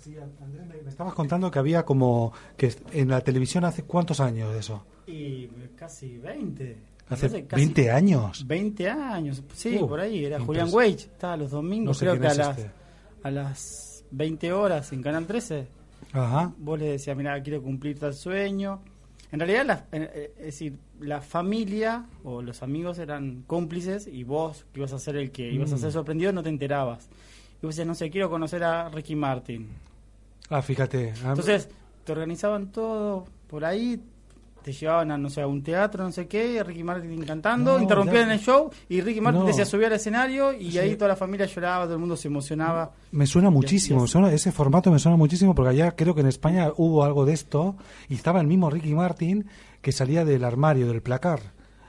Sí, Andrés, me, me estabas contando que había como que en la televisión hace cuántos años de eso. Y casi 20. Hace casi 20 años. 20 años, sí, Uh, por ahí. Era Julián Wage, estaba los No domingos, sé creo que a las, este. a las 20 horas en Canal 13. Ajá. Vos le decías, mira, quiero cumplir tal sueño. En realidad, la, eh, es decir, la familia o los amigos eran cómplices y vos, que ibas a ser el que ibas a Mm. ser sorprendido, no te enterabas. Y vos decías, no sé, quiero conocer a Ricky Martin. Ah, fíjate. Ah, Entonces, te organizaban todo por ahí, te llevaban a, no sé, a un teatro, no sé qué, Ricky Martin cantando, No, interrumpían ya- el show y Ricky Martin No. decía subir al escenario y Sí. ahí toda la familia lloraba, todo el mundo se emocionaba. Me suena muchísimo, así. suena- ese formato me suena muchísimo porque allá creo que en España hubo algo de esto y estaba el mismo Ricky Martin que salía del armario, del placar.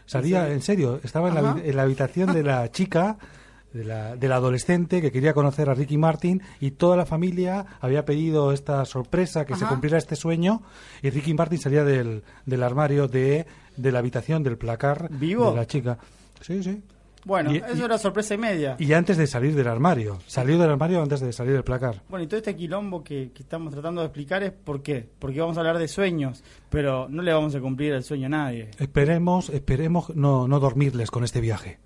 Salía, serio? en serio, estaba en la, en la habitación de la chica, de la, del adolescente que quería conocer a Ricky Martin y toda la familia había pedido esta sorpresa, que se cumpliera este sueño y Ricky Martin salía del, del armario de, de la habitación, del placar ¿Vivo? de la chica. Sí, sí. Bueno, Y- eso y- era sorpresa y media. Y antes de salir del armario. Salió del armario antes de salir del placar. Bueno, y todo este quilombo que, que estamos tratando de explicar es por qué. Porque vamos a hablar de sueños, pero no le vamos a cumplir el sueño a nadie. Esperemos, esperemos no, no dormirles con este viaje.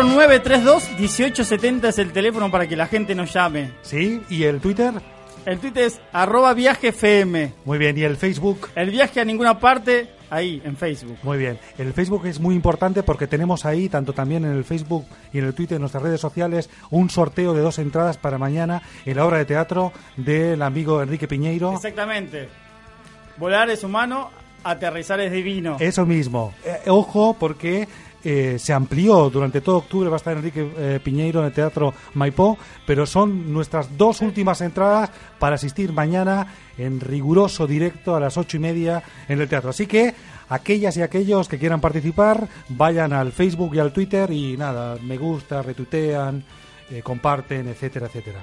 Cuatro nueve tres dos 1870 es el teléfono para que la gente nos llame. ¿Sí? ¿Y el Twitter? El Twitter es arroba viajefm. Muy bien. ¿Y el Facebook? El viaje a ninguna parte, ahí, en Facebook. Muy bien. El Facebook es muy importante porque tenemos ahí, tanto también en el Facebook y en el Twitter, en nuestras redes sociales, un sorteo de dos entradas para mañana en la obra de teatro del amigo Enrique Piñeiro. Exactamente. Volar es humano, aterrizar es divino. Eso mismo. Eh, ojo, porque eh, se amplió durante todo octubre, va a estar Enrique eh, Piñeiro en el Teatro Maipó, pero son nuestras dos últimas entradas para asistir mañana en riguroso directo a las ocho y media en el teatro. Así que aquellas y aquellos que quieran participar, vayan al Facebook y al Twitter y nada, me gusta, retuitean, eh, comparten, etcétera, etcétera.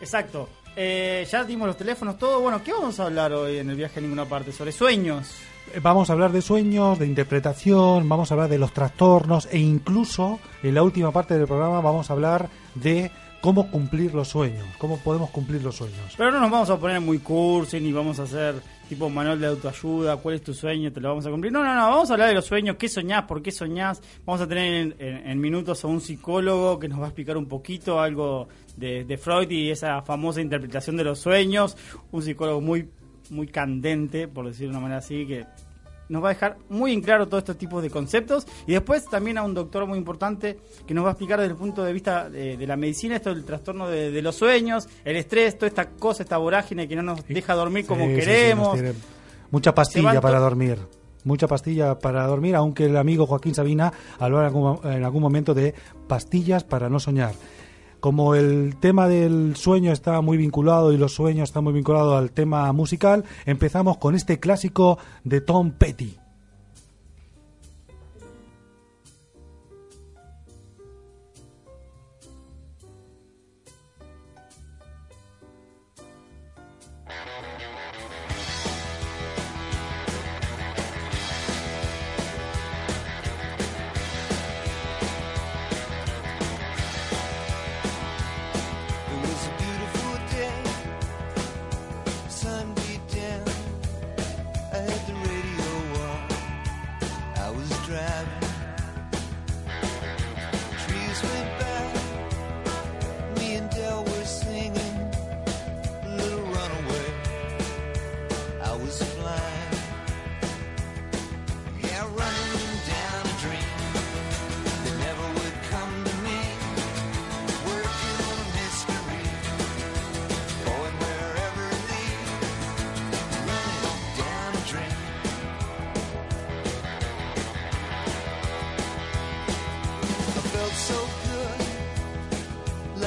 Exacto. Eh, ya dimos los teléfonos, todo. Bueno, ¿qué vamos a hablar hoy en el viaje a ninguna parte? Sobre sueños. Eh, Vamos a hablar de sueños, de interpretación, vamos a hablar de los trastornos e incluso en la última parte del programa vamos a hablar de cómo cumplir los sueños, cómo podemos cumplir los sueños. Pero no nos vamos a poner muy cursi ni vamos a hacer tipo manual de autoayuda, cuál es tu sueño, te lo vamos a cumplir. No, no, no, vamos a hablar de los sueños, qué soñás, por qué soñás. Vamos a tener en, minutos a un psicólogo que nos va a explicar un poquito algo de Freud y esa famosa interpretación de los sueños. Un psicólogo muy, muy candente, por decirlo de una manera así, que nos va a dejar muy en claro todos estos tipos de conceptos y después también a un doctor muy importante que nos va a explicar desde el punto de vista de, de la medicina esto del trastorno de, de los sueños, el estrés, toda esta cosa, esta vorágine que no nos deja dormir como Sí, sí, sí, queremos. nos tiene mucha pastilla para dormir. Mucha pastilla para dormir, aunque el amigo Joaquín Sabina habló en algún, en algún momento de pastillas para no soñar. Como el tema del sueño está muy vinculado y los sueños están muy vinculados al tema musical, empezamos con este clásico de Tom Petty.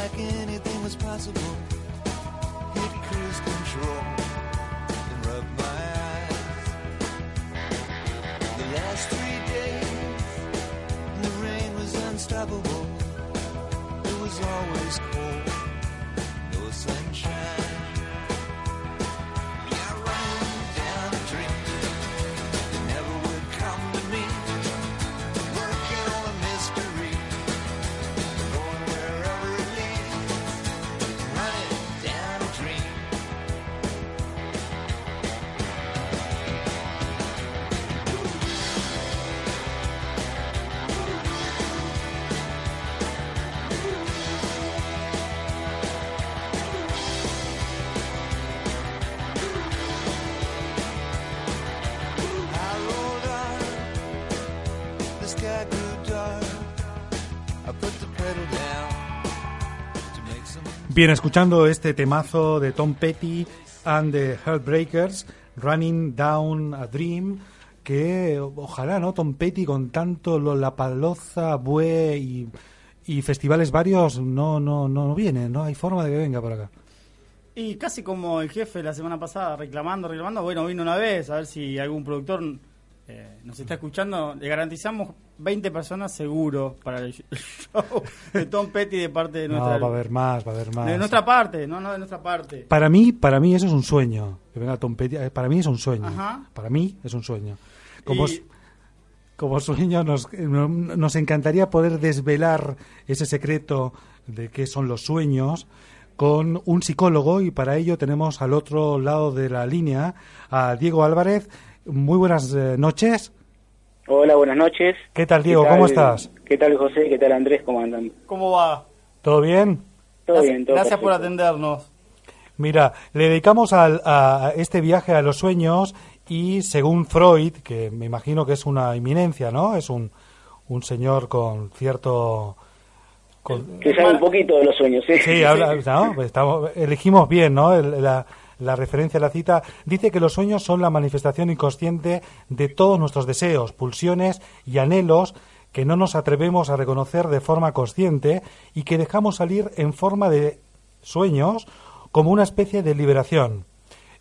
like anything was possible. Hit cruise control and rub my eyes. The last three days, the rain was unstoppable. It was always cold, no sunshine. Bien, escuchando este temazo de Tom Petty and the Heartbreakers, Running Down a Dream, que ojalá, ¿no? Tom Petty con tanto lo, la paloza, bue y, y festivales varios no, no, no viene, no hay forma de que venga por acá. Y casi como el jefe la semana pasada, reclamando, reclamando, bueno, vino una vez, a ver si algún productor eh, nos está escuchando, le garantizamos 20 personas seguro para el show de Tom Petty de parte de nuestra... No, va a haber más, va a haber más. De nuestra parte, no, no, de nuestra parte. Para mí, para mí eso es un sueño, que venga Tom Petty, eh, para mí es un sueño. Ajá. Para mí es un sueño. Como, Y- como sueño nos, nos encantaría poder desvelar ese secreto de qué son los sueños con un psicólogo y para ello tenemos al otro lado de la línea a Diego Álvarez. Muy buenas eh, noches. Hola, buenas noches. ¿Qué tal, Diego? ¿Qué ¿Cómo estás? ¿Qué tal, José? ¿Qué tal, Andrés? ¿Cómo andan? ¿Cómo va? ¿Todo bien? Todo gracias bien, todo gracias por perfecto. atendernos. Mira, le dedicamos al- a este viaje a los sueños y según Freud, que me imagino que es una eminencia, ¿no? Es un, un señor con cierto... con- Que sabe un poquito de los sueños, ¿sí? Sí, habla, ¿no? Pues estamos- elegimos bien, ¿no? El- la, la referencia a la cita. Dice que los sueños son la manifestación inconsciente de todos nuestros deseos, pulsiones y anhelos que no nos atrevemos a reconocer de forma consciente y que dejamos salir en forma de sueños como una especie de liberación.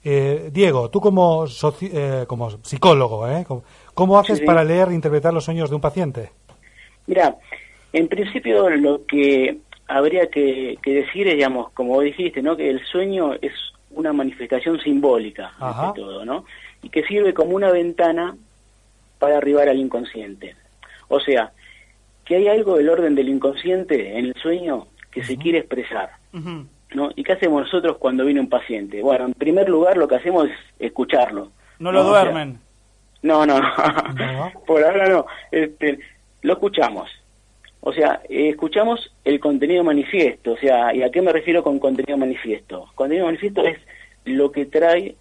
Eh, Diego, tú como, soci- eh, como psicólogo, ¿eh? ¿Cómo, haces Sí, sí. para leer e interpretar los sueños de un paciente? Mira, en principio lo que habría que, que decir es, digamos, como dijiste, ¿no? Que el sueño es una manifestación simbólica, Ajá. todo, ¿no? Y que sirve como una ventana para arribar al inconsciente. O sea, que hay algo del orden del inconsciente en el sueño que se quiere expresar. ¿no? ¿Y qué hacemos nosotros cuando viene un paciente? Bueno, en primer lugar lo que hacemos es escucharlo. No lo O sea, duermen. no, no, No. por ahora no. Este, lo escuchamos. O sea, eh, escuchamos el contenido manifiesto. O sea, ¿y a qué me refiero con contenido manifiesto? Contenido manifiesto es lo que trae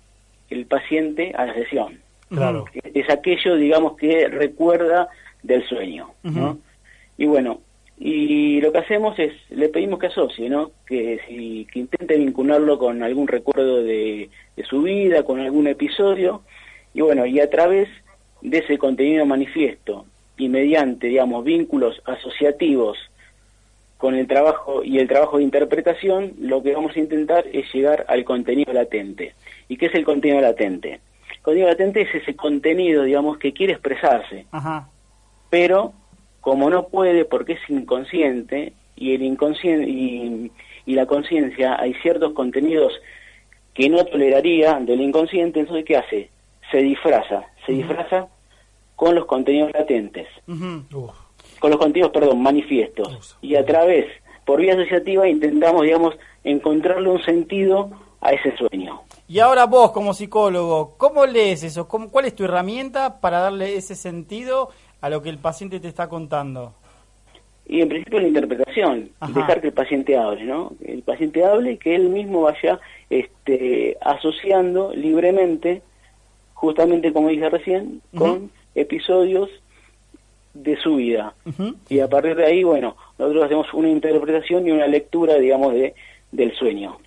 el paciente a la sesión. Claro. Es aquello, digamos, que recuerda del sueño, ¿no? Y bueno, y lo que hacemos es, le pedimos que asocie, ¿no? Que, si, que intente vincularlo con algún recuerdo de, de su vida, con algún episodio, y bueno, y a través de ese contenido manifiesto y mediante, digamos, vínculos asociativos con el trabajo y el trabajo de interpretación, lo que vamos a intentar es llegar al contenido latente. ¿Y qué es el contenido latente? El contenido latente es ese contenido, digamos, que quiere expresarse, Ajá. pero como no puede porque es inconsciente y el inconsciente y, y la conciencia hay ciertos contenidos que no toleraría del inconsciente entonces qué hace se disfraza se disfraza con los contenidos latentes. Con los contenidos perdón manifiestos y a través por vía asociativa intentamos digamos encontrarle un sentido a ese sueño Y ahora vos, como psicólogo, ¿cómo lees eso? ¿Cómo- ¿Cuál es tu herramienta para darle ese sentido a lo que el paciente te está contando? Y en principio la interpretación, Ajá. dejar que el paciente hable, ¿no? El paciente hable y que él mismo vaya este, asociando libremente, justamente como dije recién, con episodios de su vida. Y a partir de ahí, bueno, nosotros hacemos una interpretación y una lectura, digamos, de del sueño.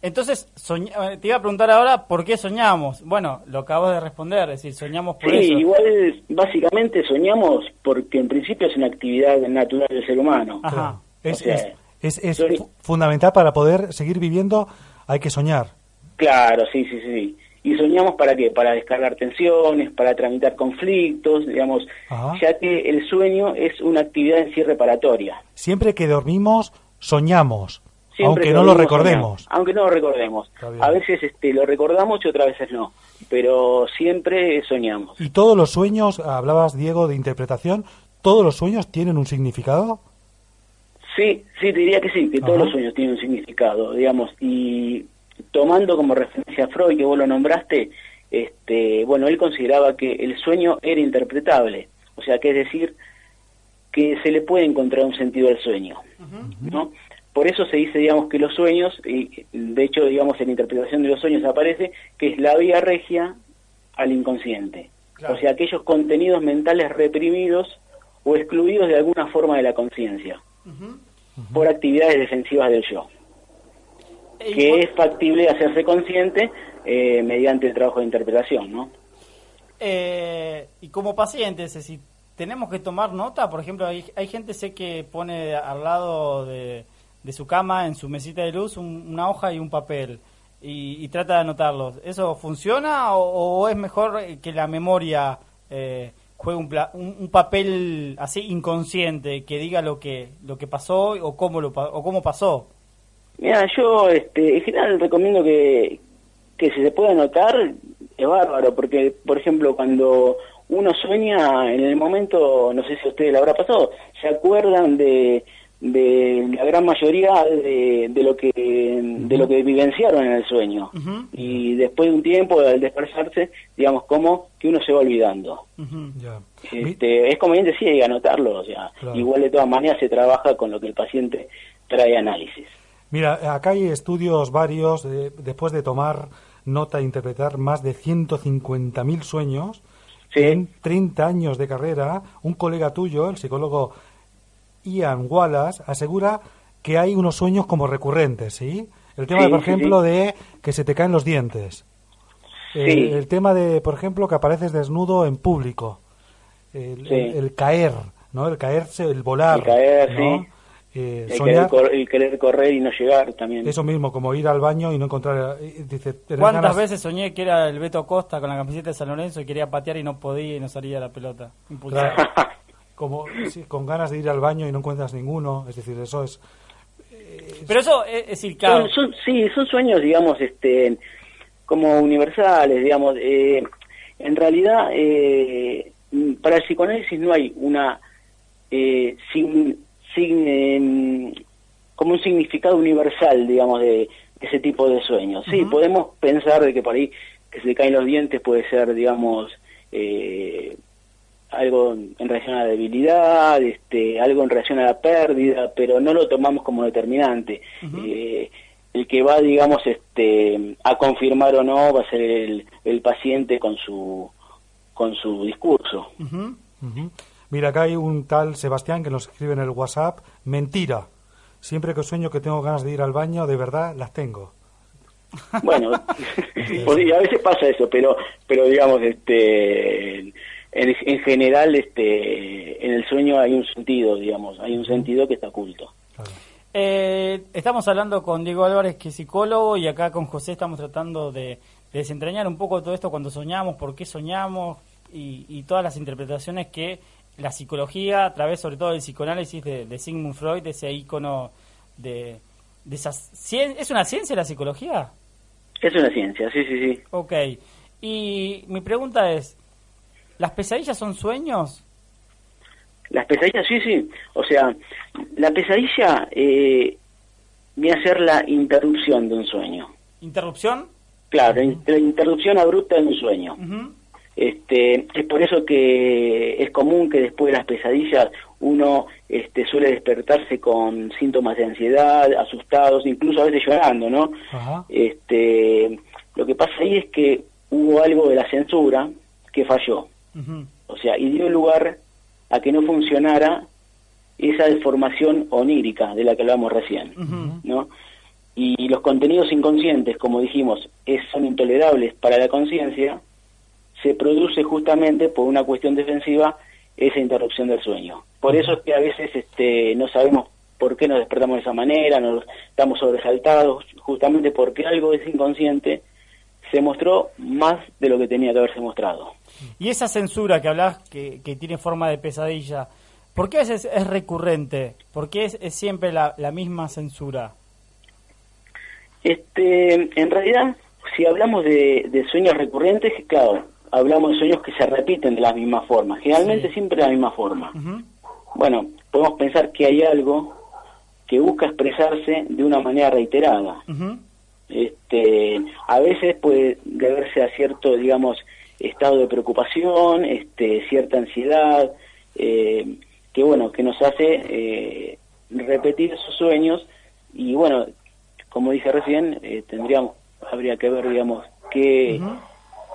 Entonces, soñ- te iba a preguntar ahora por qué soñamos. Bueno, lo acabas de responder, es decir, soñamos por Sí, eso. igual básicamente soñamos porque en principio es una actividad natural del ser humano. Ajá. Es, sea, es, es- fundamental para poder seguir viviendo, hay que soñar. Claro, sí, sí, sí. ¿Y soñamos para qué? Para descargar tensiones, para tramitar conflictos, digamos, Ajá. ya que el sueño es una actividad en sí reparatoria. Siempre que dormimos, soñamos, Siempre aunque que no lo recordemos. soñamos, aunque no lo recordemos. A veces este, lo recordamos y otras veces no, pero siempre soñamos. Y todos los sueños, hablabas Diego de interpretación, ¿todos los sueños tienen un significado? Sí, sí, te diría que sí, que todos los sueños tienen un significado, digamos, y tomando como referencia a Freud, que vos lo nombraste, este, bueno, él consideraba que el sueño era interpretable, o sea, que es decir, que se le puede encontrar un sentido al sueño, ¿no? Por eso se dice, digamos, que los sueños, y de hecho, digamos, en la interpretación de los sueños aparece que es la vía regia al inconsciente, Claro. o sea, aquellos contenidos mentales reprimidos o excluidos de alguna forma de la conciencia por actividades defensivas del yo. Que es factible hacerse consciente eh, mediante el trabajo de interpretación, ¿no? Eh, y como pacientes, si tenemos que tomar nota, por ejemplo, hay, hay gente sé que pone al lado de, de su cama, en su mesita de luz, una hoja y un papel y, trata de anotarlos. ¿Eso funciona o, es mejor que la memoria eh, juegue un, un, papel así inconsciente que diga lo que lo que pasó o cómo lo o cómo pasó? Mira, yo este, en general recomiendo que, que si se puede anotar es bárbaro, porque por ejemplo cuando uno sueña en el momento, no sé si a ustedes le habrá pasado, se acuerdan de de la gran mayoría de, de lo que de lo que vivenciaron en el sueño. Y después de un tiempo al dispersarse digamos como que uno se va olvidando. Este, es conveniente sí anotarlo o sea igual de todas maneras se trabaja con lo que el paciente trae análisis mira acá hay estudios varios después de tomar nota e interpretar más de 150.000 sueños en 30 años de carrera un colega tuyo el psicólogo Ian Wallace asegura que hay unos sueños como recurrentes, ¿sí? El tema, por ejemplo, de que se te caen los dientes. El, tema de, por ejemplo, que apareces desnudo en público. El, caer, ¿no? El caerse, el volar. El caer, ¿no? Eh, el, querer correr y no llegar también. Eso mismo, como ir al baño y no encontrar. Eh, dice, ¿Cuántas veces soñé que era el Beto Costa con la camiseta de San Lorenzo y quería patear y no podía y no salía la pelota? como con ganas de ir al baño y no encuentras ninguno, es decir, eso es... Pero eso es, decir, son, sí, son sueños, digamos, este como universales, digamos. Eh, en realidad, eh, para el psicoanálisis no hay una... Eh, sin, sin, em, como un significado universal, digamos, de, ese tipo de sueños. Sí, podemos pensar de que por ahí que se caen los dientes puede ser, digamos, eh, algo en relación a la debilidad, este, algo en relación a la pérdida, pero no lo tomamos como determinante. Eh, el que va, digamos, este, a confirmar o no va a ser el, el paciente con su, con su discurso. Mira, acá hay un tal Sebastián que nos escribe en el WhatsApp, mentira. Siempre que sueño que tengo ganas de ir al baño, de verdad las tengo. Bueno, a veces pasa eso, pero, pero digamos, este, en, general este en el sueño hay un sentido digamos hay un sentido que está oculto eh, estamos hablando con Diego Álvarez que es psicólogo y acá con José estamos tratando de, desentrañar un poco todo esto cuando soñamos por qué soñamos y, todas las interpretaciones que la psicología a través sobre todo del psicoanálisis de, Sigmund Freud ese icono de, de esas es una ciencia la psicología es una ciencia sí sí sí Ok. y mi pregunta es ¿Las pesadillas son sueños? Las pesadillas, sí, sí. O sea, la pesadilla eh, viene a ser la interrupción de un sueño. ¿Interrupción? Claro, la interrupción abrupta de un sueño. Este, es por eso que es común que después de las pesadillas uno este, suele despertarse con síntomas de ansiedad, asustados, incluso a veces llorando, ¿no? Este, lo que pasa ahí es que hubo algo de la censura que falló. O sea, y dio lugar a que no funcionara esa deformación onírica de la que hablamos recién, ¿no? Y los contenidos inconscientes, como dijimos, es, son intolerables para la conciencia, se produce justamente por una cuestión defensiva esa interrupción del sueño. Por eso es que a veces este, no sabemos por qué nos despertamos de esa manera, nos estamos sobresaltados, justamente porque algo es inconsciente se mostró más de lo que tenía que haberse mostrado. Y esa censura que hablas, que, tiene forma de pesadilla, ¿por qué es, es recurrente? ¿Por qué es, siempre la, misma censura? Este, en realidad, si hablamos de, sueños recurrentes, claro, hablamos de sueños que se repiten de la misma forma, generalmente siempre de la misma forma. Bueno, podemos pensar que hay algo que busca expresarse de una manera reiterada. Este, a veces puede deberse a cierto, digamos, estado de preocupación, este, cierta ansiedad, eh, que bueno, que nos hace eh, repetir esos sueños y bueno, como dije recién, eh, tendríamos, habría que ver, digamos, qué,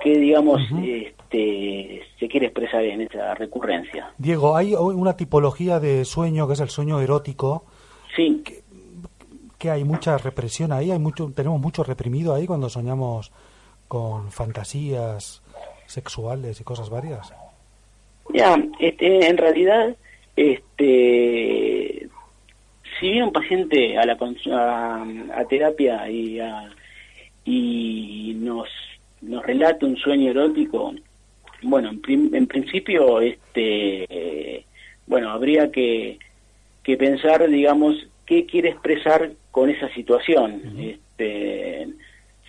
digamos, este, se quiere expresar en esa recurrencia. Diego, hay una tipología de sueño que es el sueño erótico. Sí. que hay mucha represión ahí, hay mucho, tenemos mucho reprimido ahí cuando soñamos con fantasías sexuales y cosas varias. Ya, este, en realidad, este, si viene un paciente a la a, a terapia y, y nos nos relata un sueño erótico, bueno, en, en principio, este, bueno, habría que, que pensar, digamos, qué quiere expresar con esa situación. este,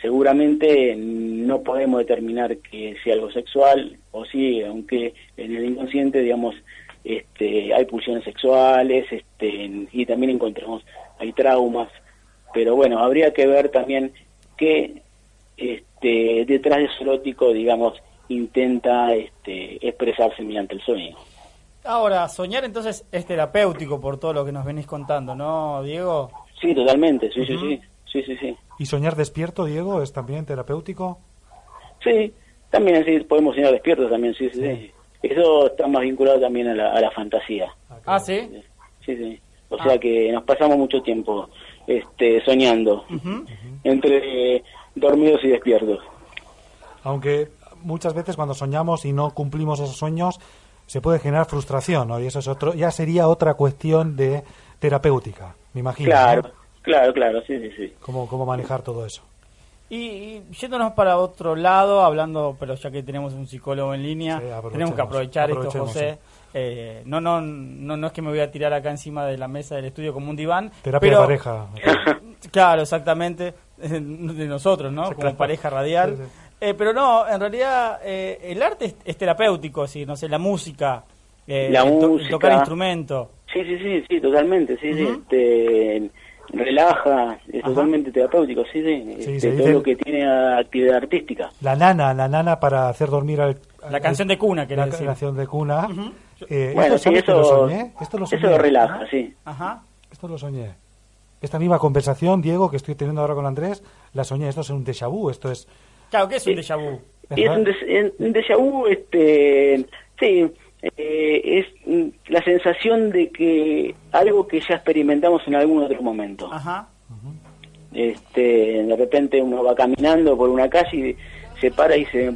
seguramente no podemos determinar que sea algo sexual o sí, aunque en el inconsciente, digamos, este, hay pulsiones sexuales este, y también encontramos, hay traumas, pero bueno, habría que ver también qué este, detrás de su erótico, digamos, intenta este, expresarse mediante el sueño. Ahora, soñar entonces es terapéutico por todo lo que nos venís contando, ¿no, Diego? Sí, totalmente, sí, sí, sí, sí, sí, sí. ¿Y soñar despierto, Diego, es también terapéutico? Sí, también sí, podemos soñar despiertos también, sí, sí, sí. Eso está más vinculado también a la, a la fantasía. Ah, ¿sí? Sí, sí. O sea ah. que nos pasamos mucho tiempo este, soñando, entre dormidos y despiertos. Aunque muchas veces cuando soñamos y no cumplimos esos sueños, se puede generar frustración, ¿no? Y eso es otro, ya sería otra cuestión de terapéutica, me imagino. Claro, claro, claro, sí, sí, sí. ¿Cómo, cómo manejar todo eso? Y, yéndonos para otro lado, hablando, pero ya que tenemos un psicólogo en línea, tenemos que aprovechar esto, José. Eh, no, no, no, no es que me voy a tirar acá encima de la mesa del estudio como un diván. Terapia de pareja. claro, exactamente, de nosotros, ¿no? Como pareja radial. Eh, pero no, en realidad eh, el arte es, terapéutico, sí, no sé, la música, eh, la música. tocar instrumento. Sí, sí, sí, sí, totalmente, sí, sí, este, relaja, es totalmente terapéutico, sí, sí, este, todo lo que tiene actividad artística. La nana, la nana para hacer dormir al... la canción de cuna, que La canción de cuna. bueno, sí, eso, lo soñé? Esto lo soñé. Eso lo relaja, sí. Ajá. Esto lo soñé. Esta misma conversación, Diego, que estoy teniendo ahora con Andrés, la soñé. Esto es un déjà vu, esto es Claro, ¿qué es un déjà vu? Es un, déjà vu, este, sí, eh, es la sensación de que algo que ya experimentamos en algún otro momento. Ajá. Este, de repente uno va caminando por una calle y se para y dice,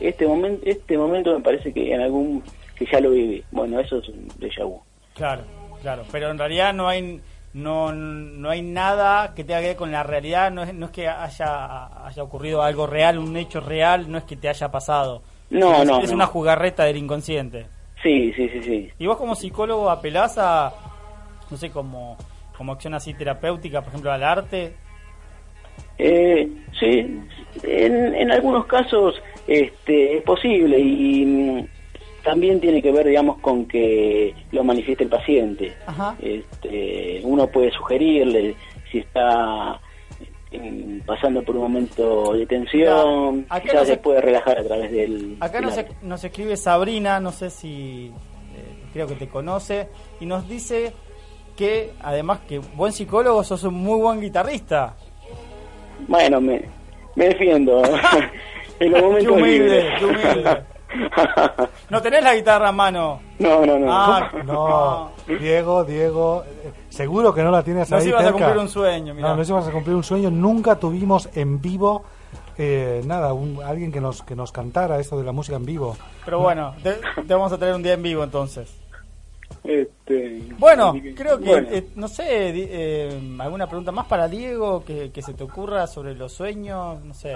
este momento, este momento me parece que en algún que ya lo viví. Bueno, eso es un déjà vu. Claro, claro, pero en realidad no hay no, no hay nada que tenga que ver con la realidad, no es, no es que haya, haya ocurrido algo real, un hecho real, no es que te haya pasado. No, es, no. Es una jugarreta del inconsciente. Sí, sí, sí, sí. ¿Y vos como psicólogo apelás a, no sé, como, como acción así terapéutica, por ejemplo, al arte? Eh, sí, en, en algunos casos este, es posible y también tiene que ver, digamos, con que lo manifieste el paciente. Este, uno puede sugerirle si está eh, pasando por un momento de tensión, quizás se, puede relajar a través del... Acá nos, nos, escribe Sabrina, no sé si eh, creo que te conoce, y nos dice que además que buen psicólogo, sos un muy buen guitarrista. Bueno, me, me defiendo. en los momentos ¿No tenés la guitarra a mano? No, no, no. Ah, no. Diego, Diego, seguro que no la tienes no ahí. No ibas a cumplir un sueño, No, no ibas a cumplir un sueño. Nunca tuvimos en vivo eh, nada, alguien que nos, que nos cantara esto de la música en vivo. Pero bueno, te, vamos a tener un día en vivo entonces. Este, bueno, creo que, eh, no sé, eh, alguna pregunta más para Diego que, se te ocurra sobre los sueños, no sé.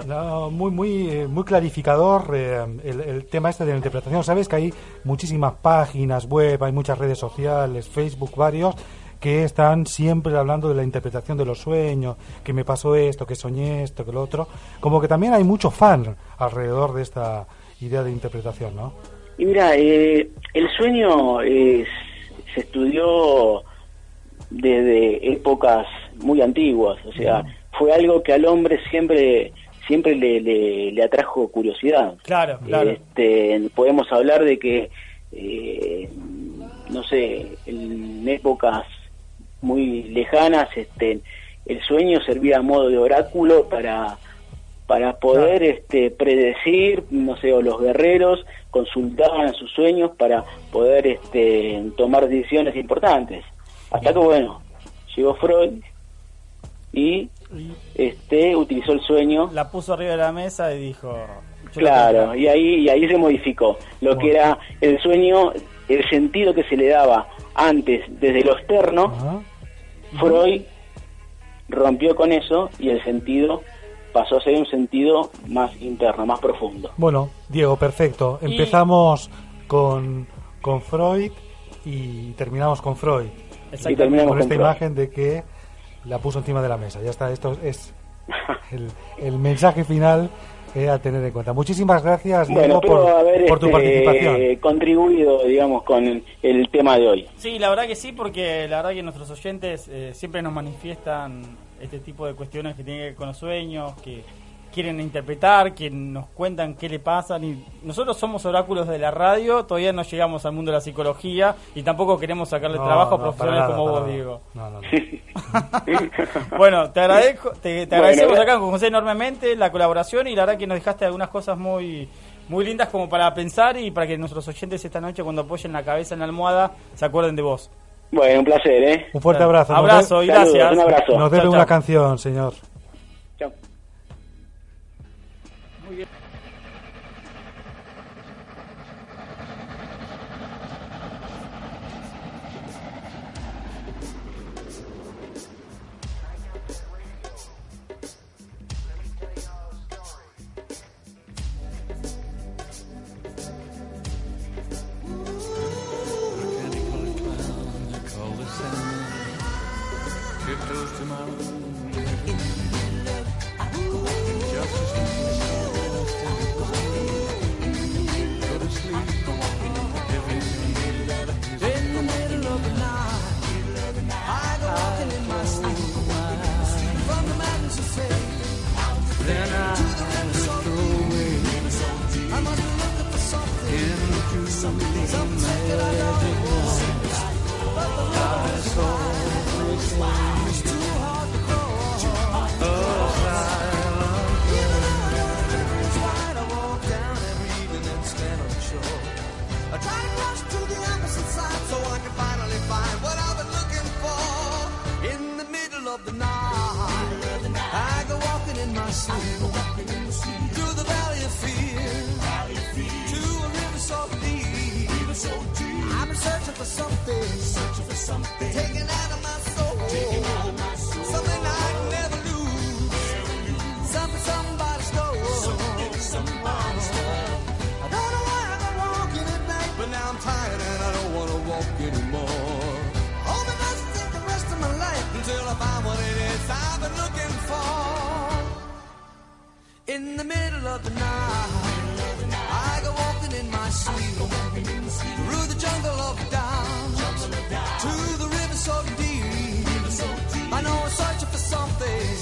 muy, muy, eh, muy clarificador el, tema este de la interpretación. Sabes que hay muchísimas páginas web, hay muchas redes sociales, Facebook, varios que están siempre hablando de la interpretación de los sueños, que me pasó esto, que soñé esto, que lo otro. Como que también hay mucho fan alrededor de esta idea de interpretación, ¿no? Y mira, el sueño es se estudió desde épocas muy antiguas, o sea, fue algo que al hombre siempre siempre le, le, atrajo curiosidad. Claro, claro. Este, podemos hablar de que, eh, no sé, en épocas muy lejanas, este, el sueño servía a modo de oráculo para para poder este, predecir, no sé, o los guerreros consultaban sus sueños para poder este, tomar decisiones importantes. Hasta que, bueno, llegó Freud y este utilizó el sueño. La puso arriba de la mesa y dijo. "Yo lo Claro, tengo". y ahí, y ahí se modificó lo que era el sueño, el sentido que se le daba antes desde lo externo. Freud rompió con eso y el sentido pasó a ser un sentido más interno, más profundo. Bueno, Diego, perfecto. Y- Empezamos con, con Freud y terminamos con Freud. Y Exactamente. terminamos Con esta con Freud. imagen de que la puso encima de la mesa. Ya está, esto es el, el mensaje final eh, a tener en cuenta. Muchísimas gracias, Bueno, Diego, por, haber por tu este, participación. contribuido, digamos, con el tema de hoy. Sí, la verdad que sí, porque la verdad que nuestros oyentes eh, siempre nos manifiestan este tipo de cuestiones que tienen que ver con los sueños, que quieren interpretar, que nos cuentan qué le pasa. Y nosotros somos oráculos de la radio, todavía no llegamos al mundo de la psicología y tampoco queremos sacarle No, trabajo a profesionales nada, como vos. Diego. No, no, no. bueno, te agradezco, te, agradecemos gra- acá con José enormemente la colaboración y la verdad que nos dejaste algunas cosas muy muy lindas como para pensar y para que nuestros oyentes esta noche cuando apoyen la cabeza en la almohada se acuerden de vos. Bueno, un placer, ¿eh? Un fuerte abrazo. Abrazo y Saludos, gracias. un abrazo. Nos debe Chao, una chao. canción, señor. Chao. I middle of the night, I go walking in my sleep through the jungle of doubt to the river so deep. I know I'm searching for something,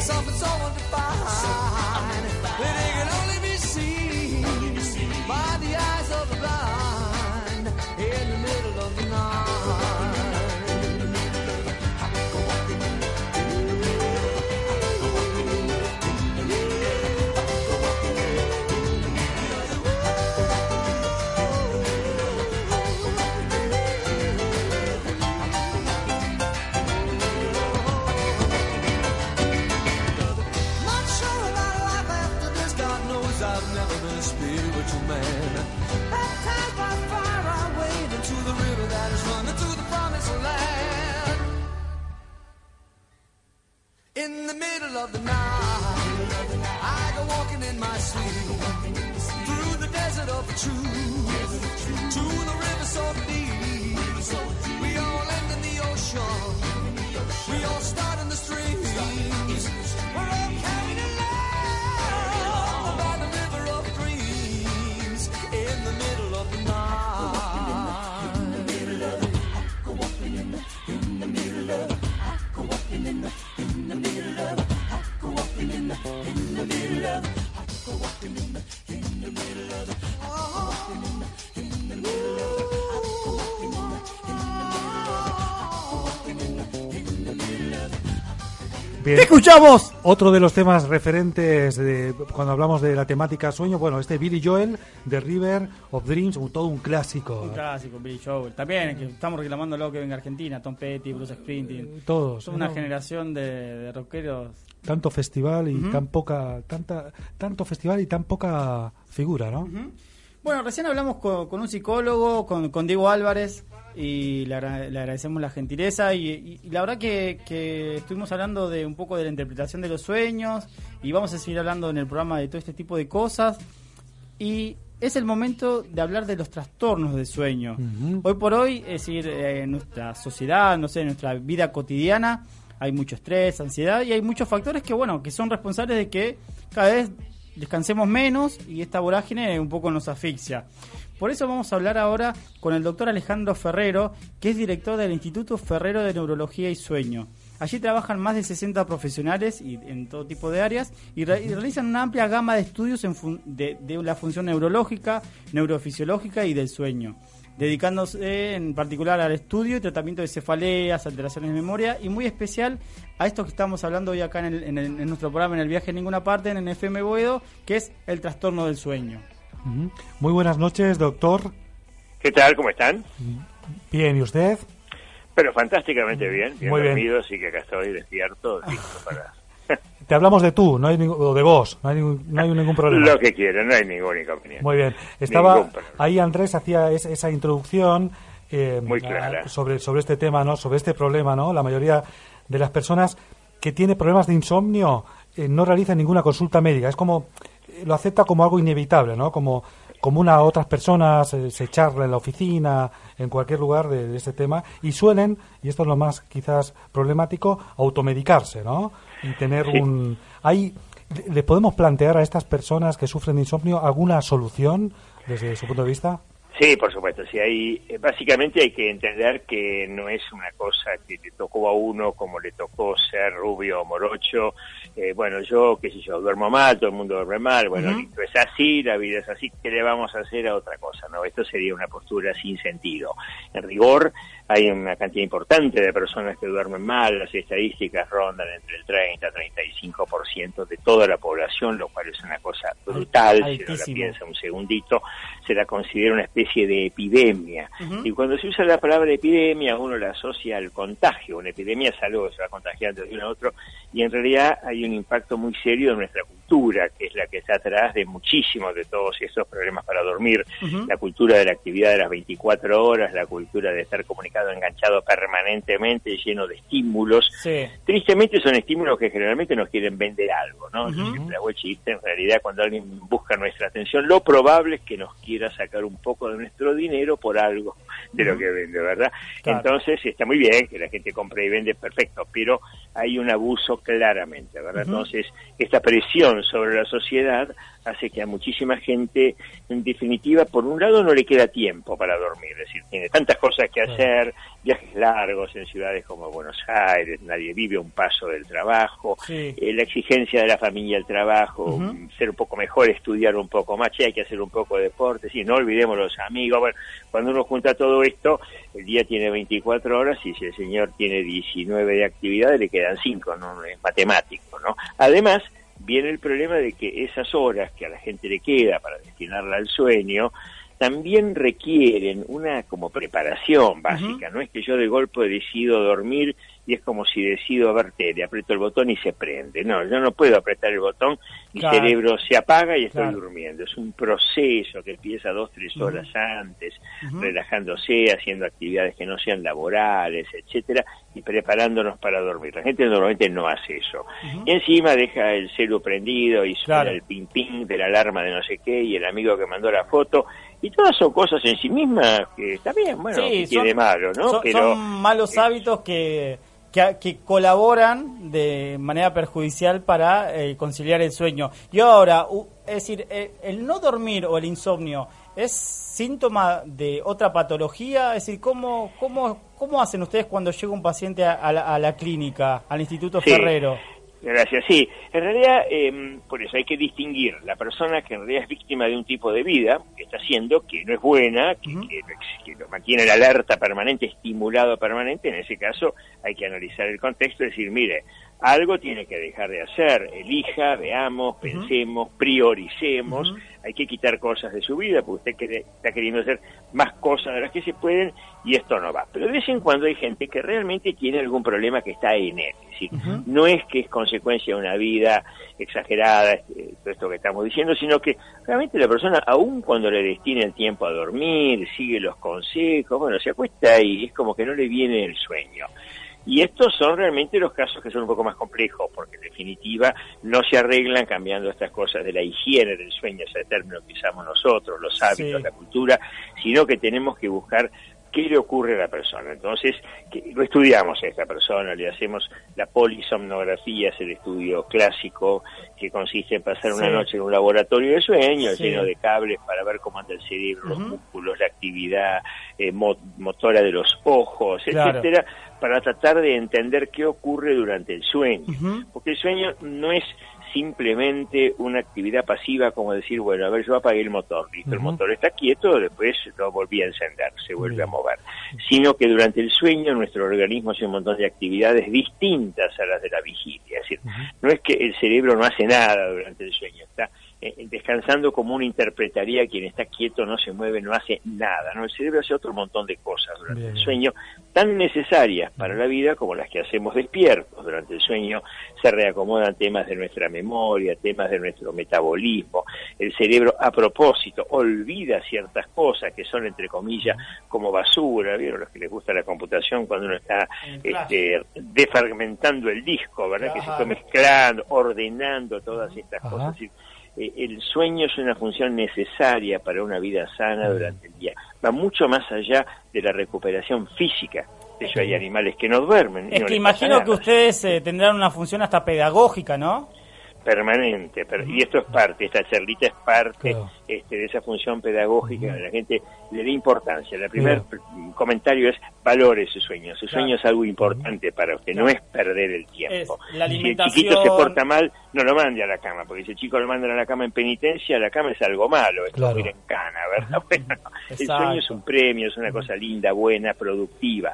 something so undefined In the middle of the night, I go walking in my sleep through the desert of the truth to the river so deep. Bien. ¡Te escuchamos! Otro de los temas referentes de, cuando hablamos de la temática sueño, bueno, este Billy Joel de River of Dreams, un- todo un clásico. Un clásico, Billy Joel. También, que estamos reclamando lo que venga a Argentina, Tom Petty, Bruce Springsteen. Todos. Son una ¿no? generación de, de rockeros. Tanto festival y tan poca, tanta, tanto festival y tan poca figura, ¿no? Bueno, recién hablamos con, con un psicólogo, con, con Diego Álvarez, y le, agra- le agradecemos la gentileza. Y, y- y la verdad que, que estuvimos hablando de un poco de la interpretación de los sueños, y vamos a seguir hablando en el programa de todo este tipo de cosas. Y es el momento de hablar de los trastornos del sueño. Hoy por hoy, es decir, eh, en nuestra sociedad, no sé, en nuestra vida cotidiana, hay mucho estrés, ansiedad y hay muchos factores que, bueno, que son responsables de que cada vez descansemos menos y esta vorágine un poco nos asfixia. Por eso vamos a hablar ahora con el doctor Alejandro Ferrero, que es director del Instituto Ferrero de Neurología y Sueño. Allí trabajan más de 60 profesionales y en todo tipo de áreas y, re- y realizan una amplia gama de estudios en fun- de, la función neurológica, neurofisiológica y del sueño, dedicándose en particular al estudio y tratamiento de cefaleas, alteraciones de memoria y muy especial a esto que estamos hablando hoy acá en, el- en el- en nuestro programa en el viaje en ninguna parte, en FM Boedo, que es el trastorno del sueño. Muy buenas noches, doctor. ¿Qué tal? ¿Cómo están? Bien, ¿y usted? Pero fantásticamente bien, bien Muy bien. así que acá estoy despierto, listo para Te hablamos de tú, no hay o de vos, no hay ningún, no hay ningún problema. lo que quieran, no hay ningún inconveniente. Muy bien. Estaba ahí Andrés hacía es- esa introducción eh, Muy clara. sobre sobre este tema, ¿no? Sobre este problema, ¿no? La mayoría de las personas que tiene problemas de insomnio eh, no realizan ninguna consulta médica. Es como lo acepta como algo inevitable, ¿no? Como como una otras personas eh, se charla en la oficina, en cualquier lugar de, de este tema y suelen, y esto es lo más quizás problemático, automedicarse, ¿no? Y tener Sí. un hay ¿Le- ¿Le podemos plantear a estas personas que sufren de insomnio alguna solución desde su punto de vista? Sí, por supuesto. Sí, hay, eh, básicamente hay que entender que no es una cosa que le tocó a uno como le tocó ser rubio o morocho. Eh, bueno, yo, qué sé yo, duermo mal, todo el mundo duerme mal. Bueno, listo, es así, la vida es así. ¿Qué le vamos a hacer a otra cosa? No, esto sería una postura sin sentido. En rigor, hay una cantidad importante de personas que duermen mal. Las estadísticas rondan entre el 30 y 35% de toda la población, lo cual es una cosa brutal. Si uno la piensa un segundito, se la considera una especie de epidemia. Y cuando se usa la palabra epidemia, uno la asocia al contagio. Una epidemia es algo que se va contagiando de uno a otro, y en realidad hay un impacto muy serio en nuestra cultura, que es la que está atrás de muchísimos de todos estos problemas para dormir. La cultura de la actividad de las 24 horas, la cultura de estar comunicado, enganchado permanentemente, lleno de estímulos. Sí. Tristemente son estímulos que generalmente nos quieren vender algo, ¿no? Ujú. Siempre hago el chiste, en realidad cuando alguien busca nuestra atención, lo probable es que nos quiera sacar un poco de nuestro dinero por algo de lo que vende, ¿verdad? Claro. Entonces está muy bien que la gente compre y vende, perfecto, pero hay un abuso claramente, ¿verdad? Entonces esta presión sobre la sociedad hace que a muchísima gente, en definitiva, por un lado no le queda tiempo para dormir, es decir, tiene tantas cosas que hacer, viajes largos en ciudades como Buenos Aires, nadie vive un paso del trabajo, Sí. eh, la exigencia de la familia, el trabajo, ser un poco mejor, estudiar un poco más, che, hay que hacer un poco de deporte, sí, no olvidemos los amigos, bueno, cuando uno junta todo esto, el día tiene 24 horas y si el señor tiene 19 de actividades le quedan 5, no es matemático, ¿no? Además, viene el problema de que esas horas que a la gente le queda para destinarla al sueño, también requieren una como preparación básica, no es que yo de golpe decido dormir y es como si decido ver tele, aprieto el botón y se prende, no, yo no puedo apretar el botón, mi Claro. cerebro se apaga y estoy Claro. durmiendo, es un proceso que empieza dos, tres horas antes, relajándose, haciendo actividades que no sean laborales, etcétera, y preparándonos para dormir. La gente normalmente no hace eso. Y encima deja el celu prendido y suena Claro. el ping ping de la alarma de no sé qué y el amigo que mandó la foto. Y todas son cosas en sí mismas que está bien, bueno, Sí, que son- malo, ¿no? Son, Pero son malos eh, hábitos que, que, que colaboran de manera perjudicial para eh, conciliar el sueño. Y ahora, es decir, eh, el no dormir o el insomnio es síntoma de otra patología. Es decir, ¿cómo, cómo, cómo hacen ustedes cuando llega un paciente a, a la, a la clínica, al Instituto Sí. Ferrero? Gracias, sí. En realidad, eh, por eso hay que distinguir la persona que en realidad es víctima de un tipo de vida que está haciendo, que no es buena, que, Ujú. que lo ex- que lo mantiene en alerta permanente, estimulado permanente. En ese caso, hay que analizar el contexto y decir, mire, algo tiene que dejar de hacer. Elija, veamos, pensemos, prioricemos. Hay que quitar cosas de su vida, porque usted quiere- está queriendo hacer más cosas de las que se pueden y esto no va. Pero de vez en cuando hay gente que realmente tiene algún problema que está en él. Es decir, no es que es consecuencia de una vida exagerada, este, todo esto que estamos diciendo, sino que realmente la persona, aun cuando le destina el tiempo a dormir, sigue los consejos, bueno, se acuesta y es como que no le viene el sueño. Y estos son realmente los casos que son un poco más complejos, porque en definitiva no se arreglan cambiando estas cosas de la higiene del sueño, ese término que usamos nosotros, los hábitos, Sí. la cultura, sino que tenemos que buscar qué le ocurre a la persona. Entonces, que lo estudiamos a esta persona, le hacemos la polisomnografía, es el estudio clásico que consiste en pasar una noche en un laboratorio de sueño Sí. lleno de cables para ver cómo anda el cerebro, los músculos, la actividad eh, mo- motora de los ojos, Claro. etcétera, para tratar de entender qué ocurre durante el sueño. Porque el sueño no es simplemente una actividad pasiva como decir, bueno, a ver, yo apagué el motor, listo, el motor está quieto, después lo volví a encender, se vuelve a mover. Sino que durante el sueño nuestro organismo hace un montón de actividades distintas a las de la vigilia. Es decir, no es que el cerebro no hace nada durante el sueño, está eh, descansando como uno interpretaría quien está quieto, no se mueve, no hace nada. No, el cerebro hace otro montón de cosas durante Bien, el sueño, tan necesarias para la vida como las que hacemos despiertos. Durante el sueño se reacomodan temas de nuestra memoria, temas de nuestro metabolismo. El cerebro, a propósito, olvida ciertas cosas que son, entre comillas, como basura. ¿Vieron los que les gusta la computación cuando uno está este, defragmentando el disco, ¿verdad? Que se fue mezclando, ordenando todas estas Ajá. cosas. Eh, el sueño es una función necesaria para una vida sana durante el día. Va mucho más allá de la recuperación física. De hecho, hay animales que no duermen. y Es no que les imagino que ustedes eh, tendrán una función hasta pedagógica, ¿no? Permanente per- y esto es parte esta charlita es parte Claro. este, de esa función pedagógica la gente le dé importancia. El primer pr- comentario es valore su sueño. Su Claro. sueño es algo importante para usted no es perder el tiempo. Es la si el chiquito se porta mal no lo mande a la cama porque si el chico lo mandan a la cama en penitencia la cama es algo malo es como ir en cana verdad Bueno, el sueño es un premio es una cosa linda buena productiva.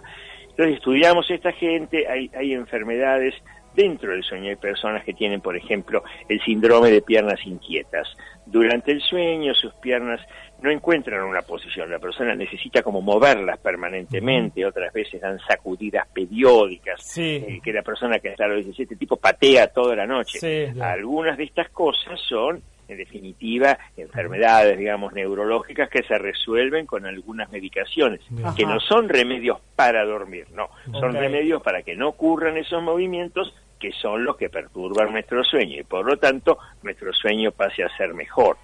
Entonces estudiamos esta gente, hay, hay enfermedades dentro del sueño, hay personas que tienen, por ejemplo, el síndrome de piernas inquietas. Durante el sueño sus piernas no encuentran una posición, la persona necesita como moverlas permanentemente, otras veces dan sacudidas periódicas, Sí. eh, que la persona que está a los 17 tipo patea toda la noche. Sí. Algunas de estas cosas son, en definitiva, enfermedades, digamos, neurológicas que se resuelven con algunas medicaciones, que no son remedios para dormir, no, son remedios para que no ocurran esos movimientos que son los que perturban nuestro sueño y por lo tanto nuestro sueño pase a ser mejor.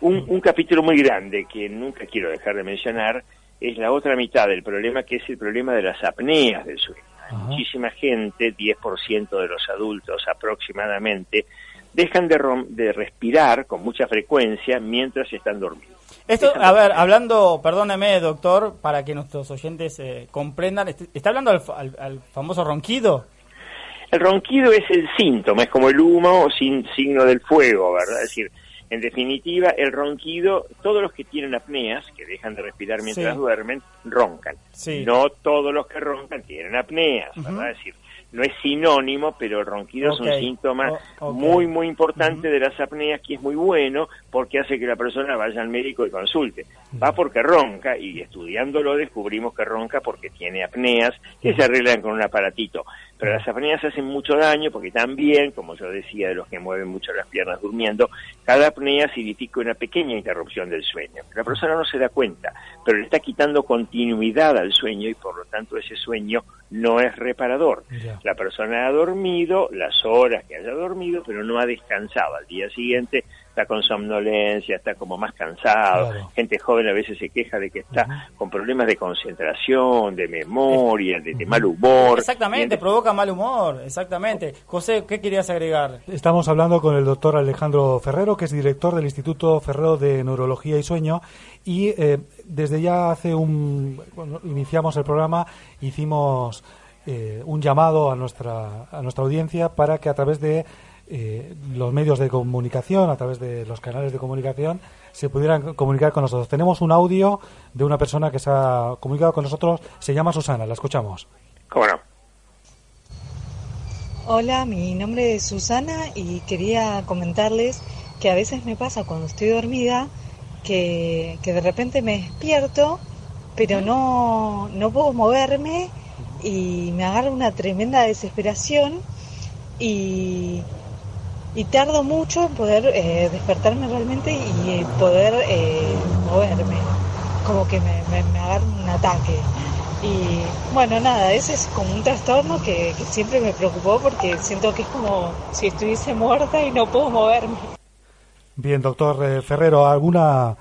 Un, un capítulo muy grande que nunca quiero dejar de mencionar es la otra mitad del problema, que es el problema de las apneas del sueño. Hay. Muchísima gente, 10% de los adultos aproximadamente, dejan de, rom- de respirar con mucha frecuencia mientras están dormidos. Esto, a ver, hablando, perdóneme, doctor, para que nuestros oyentes eh, comprendan, est- ¿está hablando al, fa- al- al famoso ronquido? El ronquido es el síntoma, es como el humo sin signo del fuego, ¿verdad? Es decir, en definitiva, el ronquido, todos los que tienen apneas, que dejan de respirar mientras Sí. duermen, roncan. Sí. No todos los que roncan tienen apneas, ¿verdad? Es decir, no es sinónimo, pero el ronquido es un síntoma muy, muy importante de las apneas, que es muy bueno porque hace que la persona vaya al médico y consulte. Va porque ronca y estudiándolo descubrimos que ronca porque tiene apneas que se arreglan con un aparatito. Pero las apneas hacen mucho daño porque también, como yo decía, de los que mueven mucho las piernas durmiendo, cada apnea significa una pequeña interrupción del sueño. La persona no se da cuenta, pero le está quitando continuidad al sueño y por lo tanto ese sueño no es reparador. La persona ha dormido las horas que haya dormido, pero no ha descansado. Al día siguiente está con somnolencia, está como más cansado. Claro. Gente joven a veces se queja de que está con problemas de concentración, de memoria, de, de mal humor. Exactamente, provoca mal humor, exactamente. José, ¿qué querías agregar? Estamos hablando con el doctor Alejandro Ferrero, que es director del Instituto Ferrero de Neurología y Sueño. Y eh, desde ya hace un. Cuando iniciamos el programa, hicimos eh, un llamado a nuestra, a nuestra audiencia para que a través de eh, los medios de comunicación, a través de los canales de comunicación, se pudieran comunicar con nosotros. Tenemos un audio de una persona que se ha comunicado con nosotros, se llama Susana, la escuchamos. ¿Cómo no? Hola, mi nombre es Susana y quería comentarles que a veces me pasa cuando estoy dormida que, que de repente me despierto, pero no, no puedo moverme y me agarra una tremenda desesperación y, y tardo mucho en poder eh, despertarme realmente y poder eh, moverme, como que me, me, me agarra un ataque. Y bueno, nada, ese es como un trastorno que, que siempre me preocupó porque siento que es como si estuviese muerta y no puedo moverme. Bien, doctor eh, Ferrero, ¿alguna,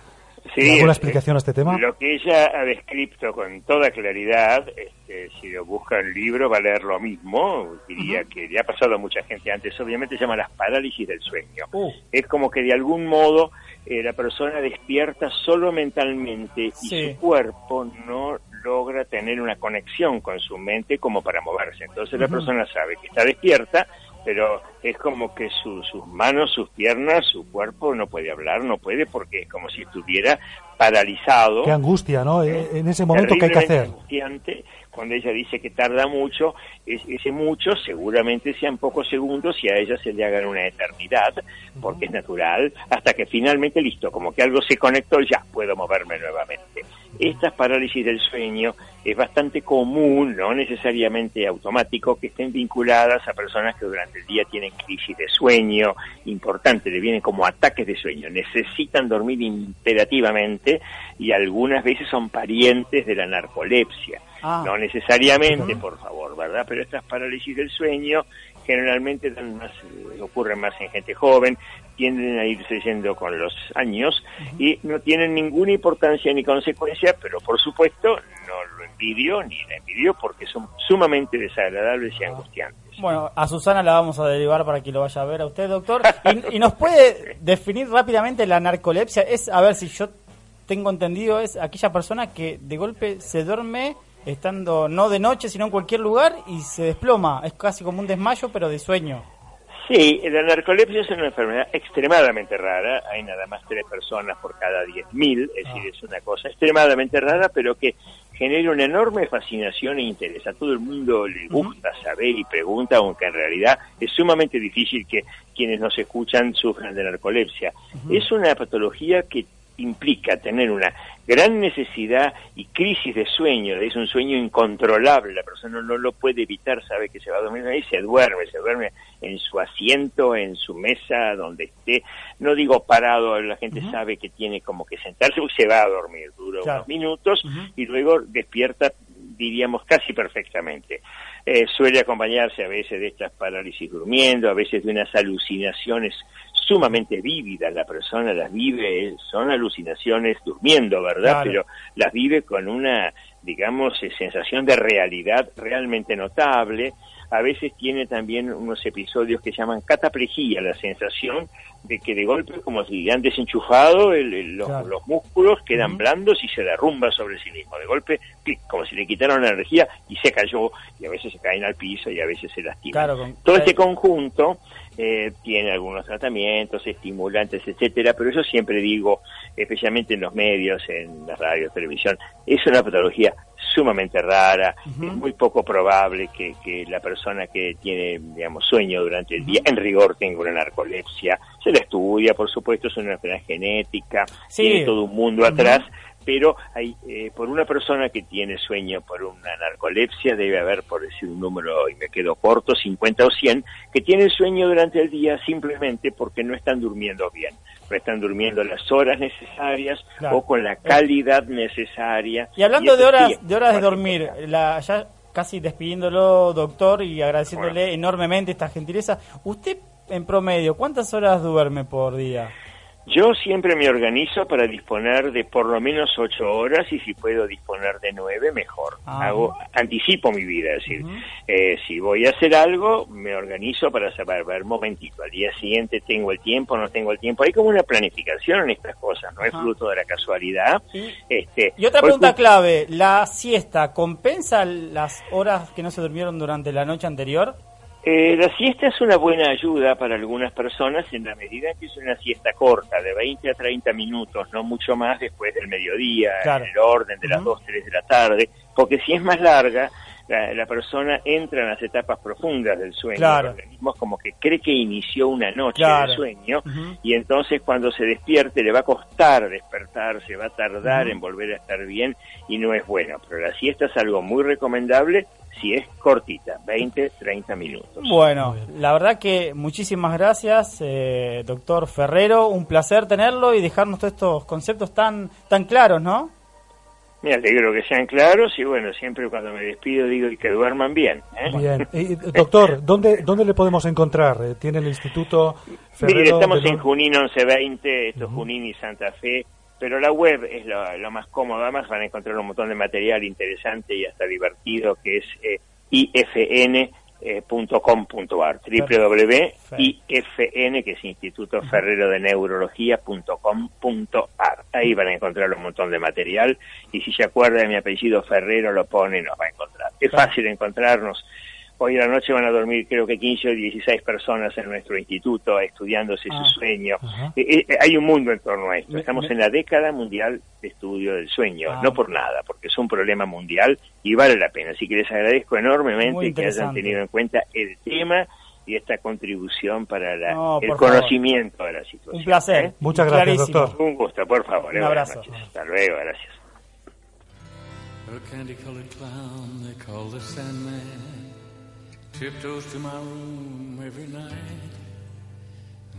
Sí, ¿alguna eh, explicación a este tema? Lo que ella ha descrito con toda claridad, este, si lo busca en el libro va a leer lo mismo, diría que le ha pasado a mucha gente antes, obviamente se llama las parálisis del sueño. Uh. Es como que de algún modo eh, la persona despierta solo mentalmente y su cuerpo no logra tener una conexión con su mente como para moverse. Entonces la persona sabe que está despierta, pero es como que su- sus manos, sus piernas, su cuerpo no puede hablar, no puede porque es como si estuviera paralizado. Qué angustia, ¿no? Eh, En ese momento, ¿qué hay que hacer? angustiante. Cuando ella dice que tarda mucho, es- ese mucho seguramente sean pocos segundos y a ella se le hagan una eternidad, porque es natural, hasta que finalmente, listo, como que algo se conectó, ya puedo moverme nuevamente. Estas parálisis del sueño es bastante común, no necesariamente automático, que estén vinculadas a personas que durante el día tienen crisis de sueño importante, le vienen como ataques de sueño, necesitan dormir imperativamente y algunas veces son parientes de la narcolepsia. Ah. No necesariamente, por favor, ¿verdad? Pero estas parálisis del sueño generalmente más, ocurren más en gente joven, tienden a irse yendo con los años y no tienen ninguna importancia ni consecuencia, pero por supuesto no lo envidio ni la envidio porque son sumamente desagradables y angustiantes. Bueno, a Susana la vamos a derivar para que lo vaya a ver a usted, doctor. Y, y nos puede definir rápidamente la narcolepsia. Es, a ver si yo tengo entendido, es aquella persona que de golpe se duerme estando no de noche, sino en cualquier lugar y se desploma. Es casi como un desmayo, pero de sueño. Sí, la narcolepsia es una enfermedad extremadamente rara. Hay nada más tres personas por cada 10.000, es decir, es una cosa extremadamente rara, pero que genera una enorme fascinación e interés. A todo el mundo le gusta saber y pregunta, aunque en realidad es sumamente difícil que quienes nos escuchan sufran de narcolepsia. Es una patología que implica tener una gran necesidad y crisis de sueño, es un sueño incontrolable, la persona no lo puede evitar, sabe que se va a dormir y se duerme, se duerme en su asiento, en su mesa, donde esté, no digo parado, la gente sabe que tiene como que sentarse porque se va a dormir, dura Claro. unos minutos y luego despierta, diríamos, casi perfectamente. Eh, suele acompañarse a veces de estas parálisis durmiendo, a veces de unas alucinaciones sumamente vívidas, la persona las vive, son alucinaciones durmiendo, ¿verdad? Claro. Pero las vive con una, digamos, eh, sensación de realidad realmente notable. A veces tiene también unos episodios que llaman cataplejía, la sensación de que de golpe, como si le han desenchufado el- el- los, Claro. los músculos, quedan blandos y se derrumba sobre sí mismo. De golpe, clic, como si le quitaron la energía y se cayó, y a veces se caen al piso y a veces se lastiman. Claro, con- Todo este conjunto eh, tiene algunos tratamientos, estimulantes, etcétera, pero yo siempre digo, especialmente en los medios, en la radio, televisión, es una patología sumamente rara, es muy poco probable que, que la persona que tiene, digamos, sueño durante el día, en rigor tenga una narcolepsia, se la estudia, por supuesto, es una enfermedad genética, Sí. tiene todo un mundo atrás, pero hay, eh, por una persona que tiene sueño por una narcolepsia debe haber, por decir un número y me quedo corto, 50 o 100, que tienen sueño durante el día simplemente porque no están durmiendo bien, no están durmiendo las horas necesarias Claro. o con la calidad necesaria. Y hablando de horas, de horas de dormir, la, ya casi despidiéndolo, doctor, y agradeciéndole enormemente esta gentileza, usted en promedio, ¿cuántas horas duerme por día? Yo siempre me organizo para disponer de por lo menos ocho horas y si puedo disponer de nueve, mejor. Ah. Hago, anticipo mi vida, es decir, eh, si voy a hacer algo, me organizo para saber, ver, momentito, al día siguiente tengo el tiempo, no tengo el tiempo. Hay como una planificación en estas cosas, no es fruto de la casualidad. Y- Este, Y otra pregunta clave, ¿la siesta compensa las horas que no se durmieron durante la noche anterior? Eh, la siesta es una buena ayuda para algunas personas en la medida en que es una siesta corta, de 20 a 30 minutos, no mucho más después del mediodía, Claro. en el orden de las Ujú. 2, 3 de la tarde, porque si es más larga, la, la persona entra en las etapas profundas del sueño. Claro. El organismo es como que cree que inició una noche Claro. de sueño y entonces cuando se despierte le va a costar despertarse, va a tardar en volver a estar bien y no es bueno. Pero la siesta es algo muy recomendable si es cortita, 20, 30 minutos. Bueno, la verdad que muchísimas gracias, eh, doctor Ferrero. Un placer tenerlo y dejarnos todos estos conceptos tan, tan claros, ¿no? Me alegro que sean claros y bueno, siempre cuando me despido digo y que duerman bien. ¿eh? Bien. Eh, doctor, ¿dónde, ¿dónde le podemos encontrar? Eh, ¿Tiene el Instituto Ferrero? Mire, estamos en Junín 1120, esto es Junín y Santa Fe, pero la web es lo, lo más cómodo, además van a encontrar un montón de material interesante y hasta divertido que es eh, ifn.com.ar, www.ifn, que es Instituto Ferrero de Neurología.com.ar. Ahí van a encontrar un montón de material y si se acuerda de mi apellido Ferrero lo pone y nos va a encontrar. Es fácil encontrarnos. Hoy a la noche van a dormir creo que 15 o 16 personas en nuestro instituto estudiándose Ah. su sueño. Eh, eh, hay un mundo en torno a esto. Estamos en la década mundial de estudio del sueño, Ah. no por nada, porque es un problema mundial y vale la pena. Así que les agradezco enormemente que hayan tenido en cuenta el tema y esta contribución para la- No, el favor. conocimiento de la situación. Un placer. ¿eh? Muchas gracias, Clarísimo. doctor. Un gusto, por favor. Un buenas abrazo. noches. Hasta luego, gracias. Tiptoes to my room every night,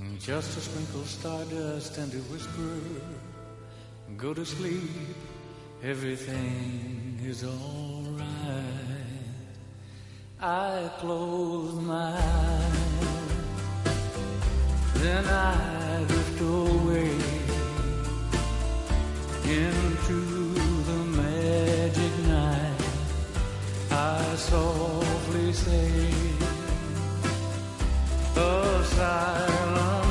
and just to sprinkle stardust and to whisper, "Go to sleep, everything is all right." I close my eyes, then I drift away into the magic night. I we say, oh silence.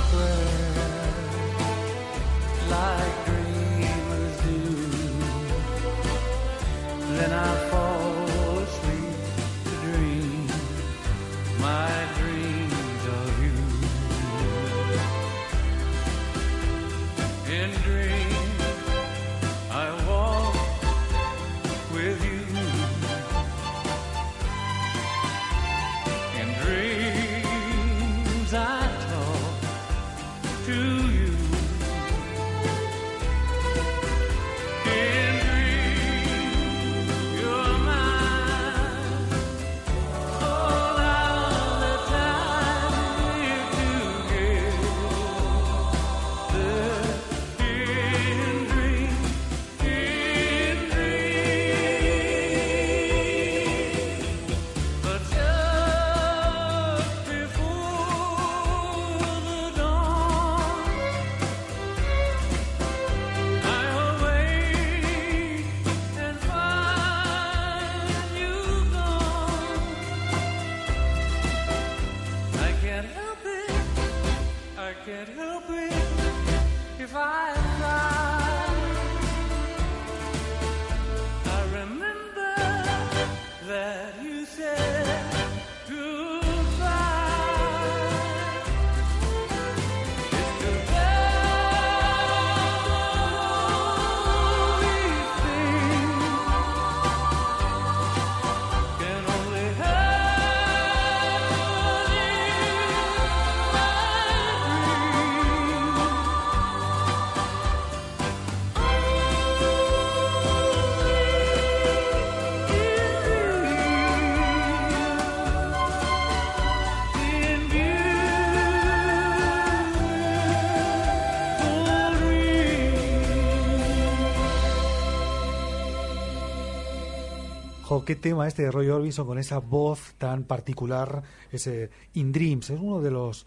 Qué tema este de Roy Orbison con esa voz tan particular, ese In Dreams, es uno de los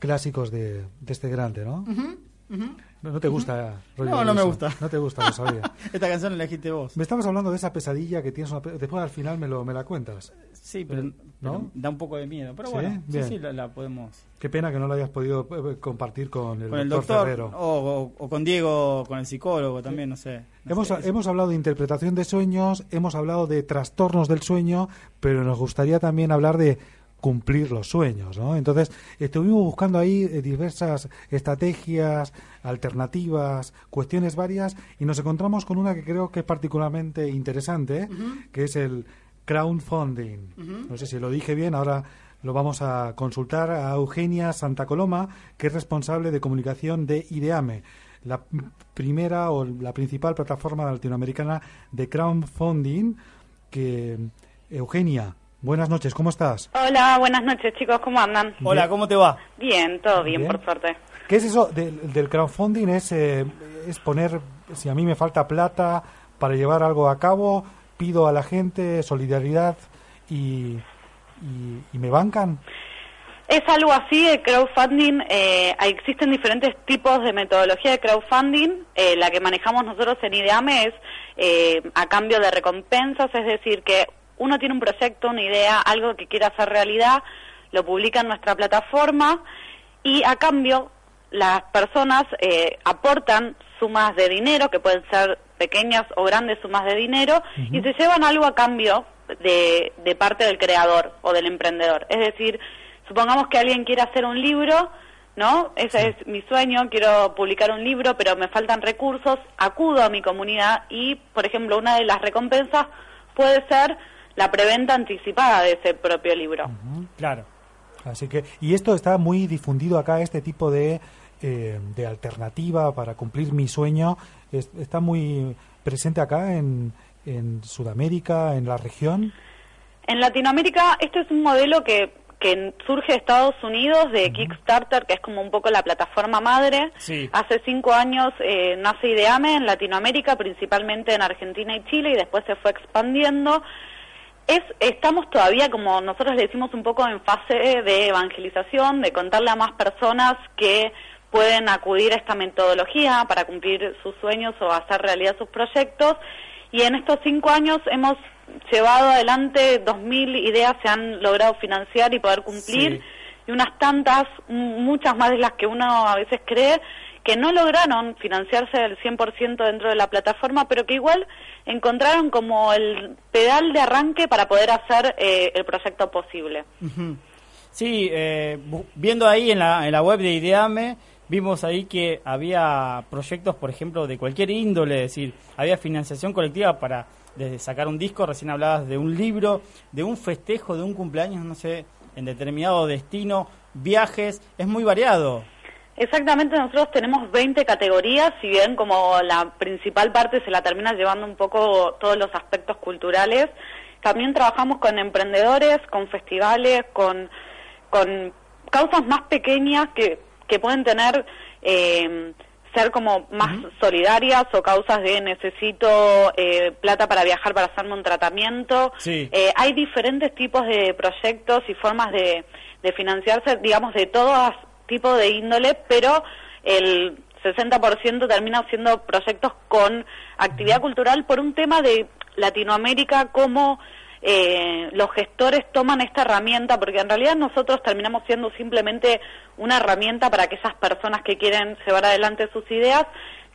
clásicos de, este grande, ¿no? No, no te gusta Roy No, no me gusta. No te gusta, lo sabía. Esta canción la elegiste vos. Me estabas hablando de esa pesadilla que tienes una pe- después al final me lo me la cuentas. Sí, pero, ¿No? pero da un poco de miedo. Pero ¿Sí? bueno, sí, Bien. sí, la, la podemos. Qué pena que no lo hayas podido eh, compartir con el, Con el doctor, doctor, Ferrero. o, o- o con Diego, con el psicólogo también, no sé. No Hemos, sé, hemos hablado de interpretación de sueños, hemos hablado de trastornos del sueño, pero nos gustaría también hablar de cumplir los sueños, ¿no? Entonces, estuvimos buscando ahí eh, diversas estrategias, alternativas, cuestiones varias, y nos encontramos con una que creo que es particularmente interesante, que es el crowdfunding. No sé si lo dije bien, ahora lo vamos a consultar a Eugenia Santa Coloma, que es responsable de comunicación de IDEAME, la primera o la principal plataforma latinoamericana de crowdfunding. Que Eugenia, buenas noches, ¿cómo estás? Hola, buenas noches chicos, ¿cómo andan? Hola, ¿cómo te va? Bien, todo bien, Bien. por suerte. ¿Qué es eso del, del crowdfunding? Es, eh, es poner, si a mí me falta plata para llevar algo a cabo, pido a la gente solidaridad y, y, y me bancan. Es algo así, el crowdfunding, eh, existen diferentes tipos de metodología de crowdfunding, eh, la que manejamos nosotros en IDEAME es eh, a cambio de recompensas, es decir, que uno tiene un proyecto, una idea, algo que quiere hacer realidad, lo publica en nuestra plataforma y a cambio las personas eh, aportan sumas de dinero, que pueden ser pequeñas o grandes sumas de dinero, y se llevan algo a cambio de, de parte del creador o del emprendedor. Es decir, supongamos que alguien quiere hacer un libro, ¿no? Ese es mi sueño, quiero publicar un libro, pero me faltan recursos, acudo a mi comunidad y, por ejemplo, una de las recompensas puede ser la preventa anticipada de ese propio libro. Claro. Así que, y esto está muy difundido acá, este tipo de, eh, de alternativa para cumplir mi sueño, es- está muy presente acá en, en Sudamérica, en la región. En Latinoamérica, este es un modelo que, que surge de Estados Unidos, de Kickstarter, que es como un poco la plataforma madre. Sí. Hace cinco años eh, nace IDEAME en Latinoamérica, principalmente en Argentina y Chile, y después se fue expandiendo. Es, estamos todavía, como nosotros le decimos, un poco en fase de evangelización, de contarle a más personas que pueden acudir a esta metodología para cumplir sus sueños o hacer realidad sus proyectos. Y en estos cinco años hemos llevado adelante 2.000 ideas, se han logrado financiar y poder cumplir, Sí. y unas tantas, muchas más de las que uno a veces cree, que no lograron financiarse del 100% dentro de la plataforma, pero que igual encontraron como el pedal de arranque para poder hacer eh, el proyecto posible. Sí, eh, viendo ahí en la, en la web de Ideame, vimos ahí que había proyectos, por ejemplo, de cualquier índole, es decir, había financiación colectiva para desde sacar un disco, recién hablabas de un libro, de un festejo, de un cumpleaños, no sé, en determinado destino, viajes, es muy variado. Exactamente, nosotros tenemos 20 categorías, si bien como la principal parte se la termina llevando un poco todos los aspectos culturales, también trabajamos con emprendedores, con festivales, con, con causas más pequeñas que, que pueden tener, eh, ser como más solidarias o causas de necesito eh, plata para viajar para hacerme un tratamiento. Sí. Eh, hay diferentes tipos de proyectos y formas de, de financiarse, digamos, de todos tipos de índole, pero el 60% termina siendo proyectos con actividad cultural por un tema de Latinoamérica, cómo eh, los gestores toman esta herramienta, porque en realidad nosotros terminamos siendo simplemente una herramienta para que esas personas que quieren llevar adelante sus ideas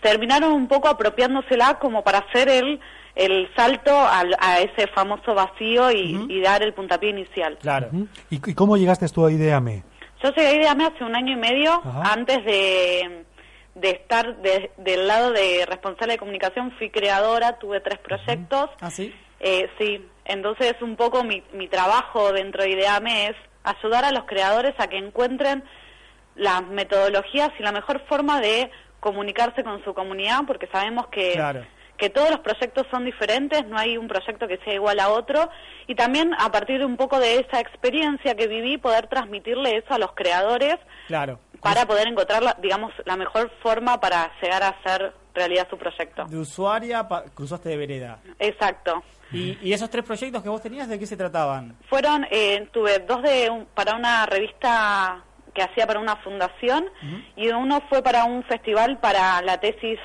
terminaron un poco apropiándosela como para hacer el, el salto al- a ese famoso vacío y, y dar el puntapié inicial. Claro. Ujú. ¿Y, y cómo llegaste tú a Ideame? Yo llegué a IDEAME hace un año y medio, Ajá. antes de, de estar de- del lado de responsable de comunicación, fui creadora, tuve tres proyectos. ¿Ah, sí? Eh, sí, entonces un poco mi, mi trabajo dentro de IDEAME es ayudar a los creadores a que encuentren las metodologías y la mejor forma de comunicarse con su comunidad, porque sabemos que, Claro. Que todos los proyectos son diferentes, no hay un proyecto que sea igual a otro, y también a partir de un poco de esa experiencia que viví, poder transmitirle eso a los creadores Claro. para poder encontrar, la, digamos, la mejor forma para llegar a hacer realidad su proyecto. De usuaria pa- cruzaste de vereda. Exacto. ¿Y, y esos tres proyectos que vos tenías, de qué se trataban? Fueron, eh, tuve dos de un- para una revista que hacía para una fundación y uno fue para un festival para la tesis,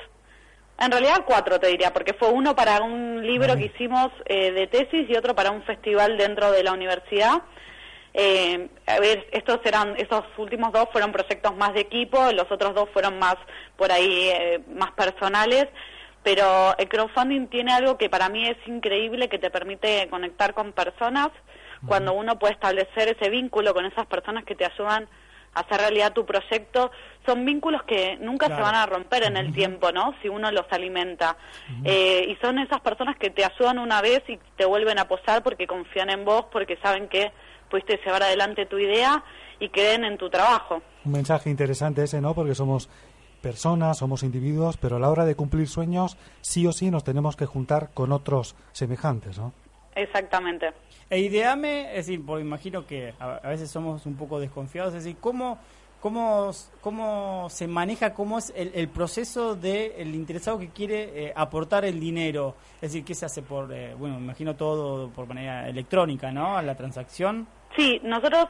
en realidad cuatro te diría, porque fue uno para un libro que hicimos eh, de tesis y otro para un festival dentro de la universidad. Eh, a ver, estos eran, esos últimos dos fueron proyectos más de equipo, los otros dos fueron más por ahí, eh, más personales. Pero el crowdfunding tiene algo que para mí es increíble, que te permite conectar con personas cuando uno puede establecer ese vínculo con esas personas que te ayudan hacer realidad tu proyecto, son vínculos que nunca Claro. se van a romper en el tiempo, ¿no? Si uno los alimenta. Eh, y son esas personas que te ayudan una vez y te vuelven a apoyar porque confían en vos, porque saben que pudiste llevar adelante tu idea y creen en tu trabajo. Un mensaje interesante ese, ¿no? Porque somos personas, somos individuos, pero a la hora de cumplir sueños, sí o sí nos tenemos que juntar con otros semejantes, ¿no? Exactamente. E ideame, es decir, porque imagino que a, a veces somos un poco desconfiados, es decir, ¿cómo, cómo, cómo se maneja, cómo es el, el proceso del interesado que quiere eh, aportar el dinero? Es decir, ¿qué se hace por, eh, bueno, imagino todo por manera electrónica, ¿no? A la transacción. Sí, nosotros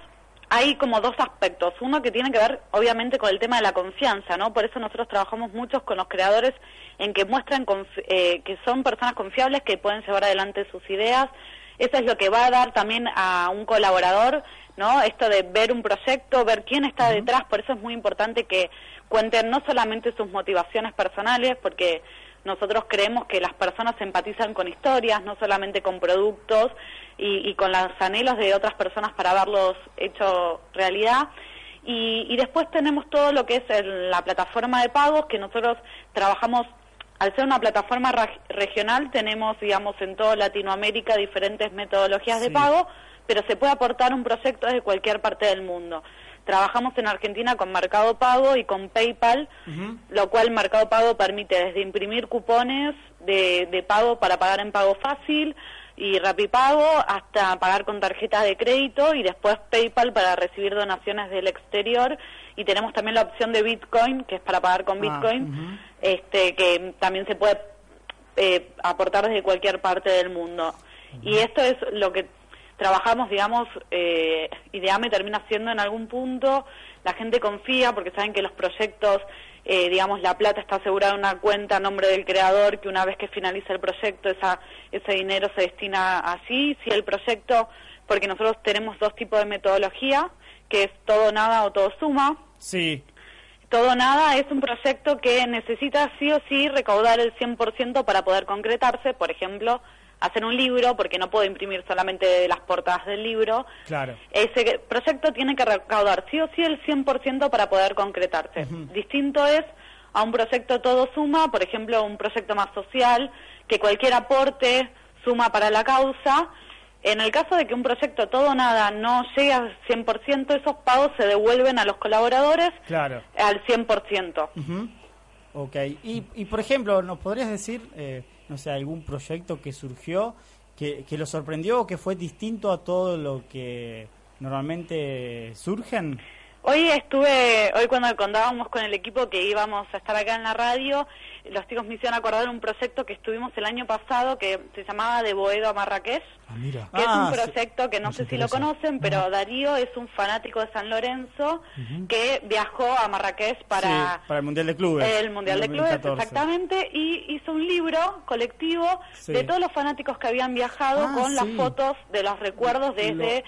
hay como dos aspectos. Uno que tiene que ver, obviamente, con el tema de la confianza, ¿no? Por eso nosotros trabajamos muchos con los creadores en que muestran eh, que son personas confiables que pueden llevar adelante sus ideas. Eso es lo que va a dar también a un colaborador, ¿no? Esto de ver un proyecto, ver quién está detrás. Por eso es muy importante que cuenten no solamente sus motivaciones personales, porque nosotros creemos que las personas empatizan con historias, no solamente con productos y, y con los anhelos de otras personas para verlos hecho realidad. Y, y después tenemos todo lo que es el- la plataforma de pagos, que nosotros trabajamos, al ser una plataforma reg- regional, tenemos, digamos, en toda Latinoamérica diferentes metodologías de pago, pero se puede aportar un proyecto desde cualquier parte del mundo. Trabajamos en Argentina con Mercado Pago y con PayPal, lo cual Mercado Pago permite desde imprimir cupones de, de pago para pagar en pago fácil y Rapipago hasta pagar con tarjeta de crédito y después PayPal para recibir donaciones del exterior. Y tenemos también la opción de Bitcoin que es para pagar con Ah, Bitcoin este que también se puede eh, aportar desde cualquier parte del mundo. Y esto es lo que trabajamos, digamos, eh, Ideame termina siendo en algún punto, la gente confía porque saben que los proyectos, eh, digamos, la plata está asegurada en una cuenta a nombre del creador, que una vez que finaliza el proyecto, esa, ese dinero se destina así, si el proyecto, porque nosotros tenemos dos tipos de metodología, que es todo nada o todo suma, Sí, todo nada es un proyecto que necesita sí o sí recaudar el 100% para poder concretarse, por ejemplo, hacer un libro, porque no puedo imprimir solamente las portadas del libro. claro. Ese proyecto tiene que recaudar sí o sí el 100% para poder concretarse. Distinto es a un proyecto todo suma, por ejemplo, un proyecto más social, que cualquier aporte suma para la causa. En el caso de que un proyecto todo nada no llegue al 100%, esos pagos se devuelven a los colaboradores Claro. al 100%. Ujú. Ok, y, y por ejemplo, ¿nos podrías decir, eh, no sé, algún proyecto que surgió que, que lo sorprendió o que fue distinto a todo lo que normalmente surgen? Hoy estuve, hoy cuando contábamos con el equipo que íbamos a estar acá en la radio, los chicos me hicieron acordar un proyecto que estuvimos el año pasado que se llamaba De Boedo a Marrakech, Ah, mira. que Ah, es un proyecto que no Nos sé si lo conocen, pero Darío es un fanático de San Lorenzo que viajó a Marrakech para... Sí, para el Mundial de Clubes. El Mundial de Clubes, 2014. exactamente, y hizo un libro colectivo Sí. de todos los fanáticos que habían viajado Ah, con las fotos de los recuerdos desde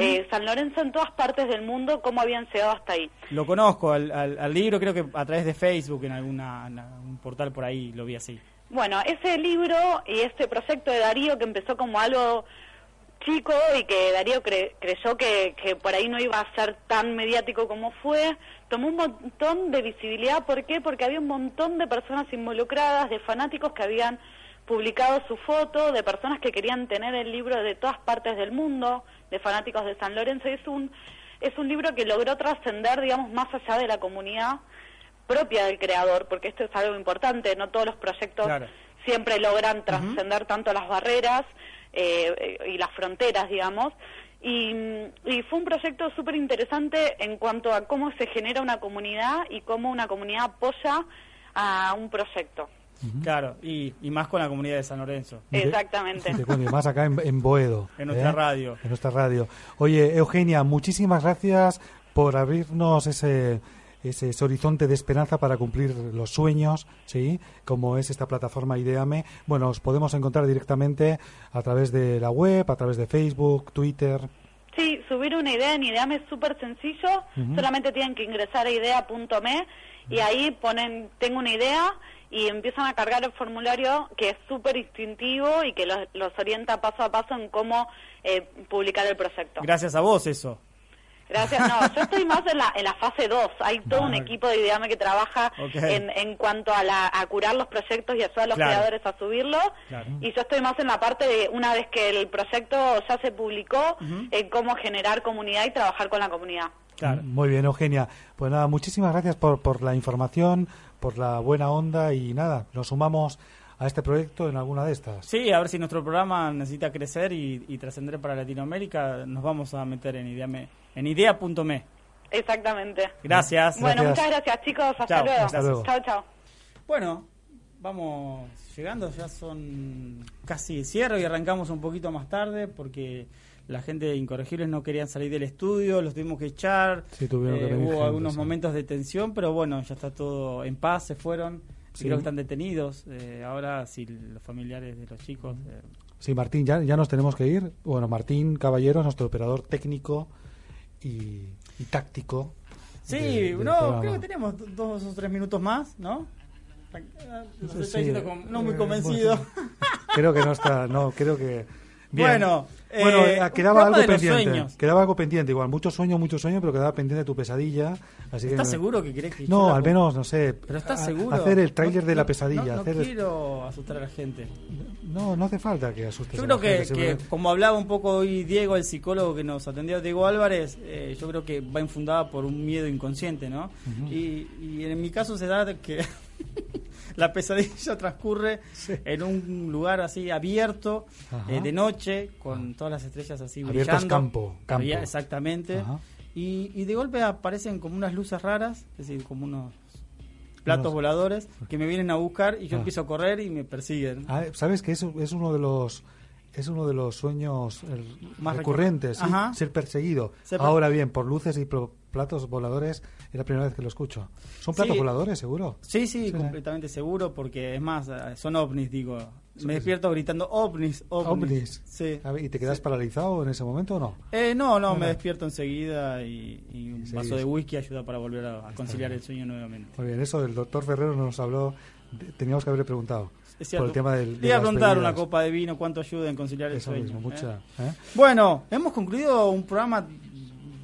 Eh, San Lorenzo en todas partes del mundo, cómo habían llegado hasta ahí. Lo conozco, al, al- al libro creo que a través de Facebook, en alguna en un portal por ahí lo vi así. Bueno, ese libro y este proyecto de Darío que empezó como algo chico y que Darío cre- creyó que, que por ahí no iba a ser tan mediático como fue, tomó un montón de visibilidad. ¿Por qué? Porque había un montón de personas involucradas, de fanáticos que habían publicado su foto, de personas que querían tener el libro de todas partes del mundo, de fanáticos de San Lorenzo. Es un, es un libro que logró trascender, digamos, más allá de la comunidad propia del creador, porque esto es algo importante, no todos los proyectos Claro. siempre logran trascender tanto las barreras eh, y las fronteras, digamos. Y, y fue un proyecto súper interesante en cuanto a cómo se genera una comunidad y cómo una comunidad apoya a un proyecto. Claro, y, y más con la comunidad de San Lorenzo. Exactamente. sí, te cuento, y más acá en, en Boedo. En nuestra ¿eh? radio. En nuestra radio. Oye, Eugenia, muchísimas gracias por abrirnos ese, ese, ese horizonte de esperanza para cumplir los sueños, ¿sí? Como es esta plataforma Ideame. Bueno, os podemos encontrar directamente a través de la web, a través de Facebook, Twitter. Sí, subir una idea en Ideame es súper sencillo, solamente tienen que ingresar a idea.me y ahí ponen tengo una idea y empiezan a cargar el formulario que es súper instintivo y que los, los orienta paso a paso en cómo eh, publicar el proyecto. Gracias a vos eso. Gracias. No, yo estoy más en la, en la fase 2. Hay todo un equipo de Ideame que trabaja en, en cuanto a, la, a curar los proyectos y ayudar a los Claro. creadores a subirlo. Claro. Y yo estoy más en la parte de, una vez que el proyecto ya se publicó, en cómo generar comunidad y trabajar con la comunidad. Claro. Muy bien, Eugenia. Pues nada, muchísimas gracias por, por la información, por la buena onda y nada, nos sumamos a este proyecto en alguna de estas. Sí, a ver si nuestro programa necesita crecer y, y trascender para Latinoamérica, nos vamos a meter en, ideame, en idea.me. Exactamente. Gracias. Bueno, Gracias. muchas gracias chicos. Hasta Chao, luego. hasta luego. Chao, chao. Bueno, vamos llegando, ya son casi cierre y arrancamos un poquito más tarde porque la gente de Incorregibles no querían salir del estudio, los tuvimos que echar, Sí, tuvieron que eh, venir hubo gente, algunos sí. momentos de tensión, pero bueno, ya está todo en paz, se fueron, Sí. creo que están detenidos. eh, ahora, si los familiares de los chicos... eh, Sí, Martín, ya, ya nos tenemos que ir. Bueno, Martín Caballero, nuestro operador técnico y, y táctico. Sí, de- no, creo que tenemos do- dos o tres minutos más, ¿no? Sí, estoy diciendo con- no muy eh, convencido. bueno, creo que no está, no, creo que... Bien. Bueno, bueno eh, eh, quedaba algo de pendiente. sueños. Quedaba algo pendiente, igual, mucho sueño, mucho sueño, pero quedaba pendiente tu pesadilla. Así ¿Estás que, seguro que querés que No, al menos, no sé. Pero estás a- seguro. Hacer el tráiler No- de la pesadilla. No, no hacer quiero asustar a la gente. No, no hace falta que asustes. Yo a creo la que, gente, que simplemente- como hablaba un poco hoy Diego, el psicólogo que nos atendió, Diego Álvarez, eh, yo creo que va infundada por un miedo inconsciente, ¿no? y, y en mi caso se da que la pesadilla transcurre en un lugar así abierto, eh, de noche, con todas las estrellas así Abierto es brillando. campo, campo. Exactamente. Y, y de golpe aparecen como unas luces raras, es decir, como unos platos Unos- voladores que me vienen a buscar y yo Ah. empiezo a correr y me persiguen. Ah, Sabes que eso es uno de los es uno de los sueños Más recurrentes, sí, ser perseguido. Ser per- Ahora bien, por luces y por platos voladores es la primera vez que lo escucho. ¿Son platos Sí. voladores, seguro? Sí, sí, Sí. completamente seguro, porque es más, eh, son ovnis, digo. Me despierto gritando ovnis, ovnis. Ovnis. Sí. A ver, ¿Y te quedas paralizado en ese momento o no? Eh, no, no, me despierto enseguida y, y un vaso de whisky ayuda para volver a, a conciliar el sueño nuevamente. Muy bien, eso el doctor Ferrero nos habló, de- teníamos que haberle preguntado. Por el tema del, de iba a preguntar una copa de vino, cuánto ayuda en conciliar el Eso sueño. mismo, ¿eh? mucha... ¿eh? Bueno, hemos concluido un programa,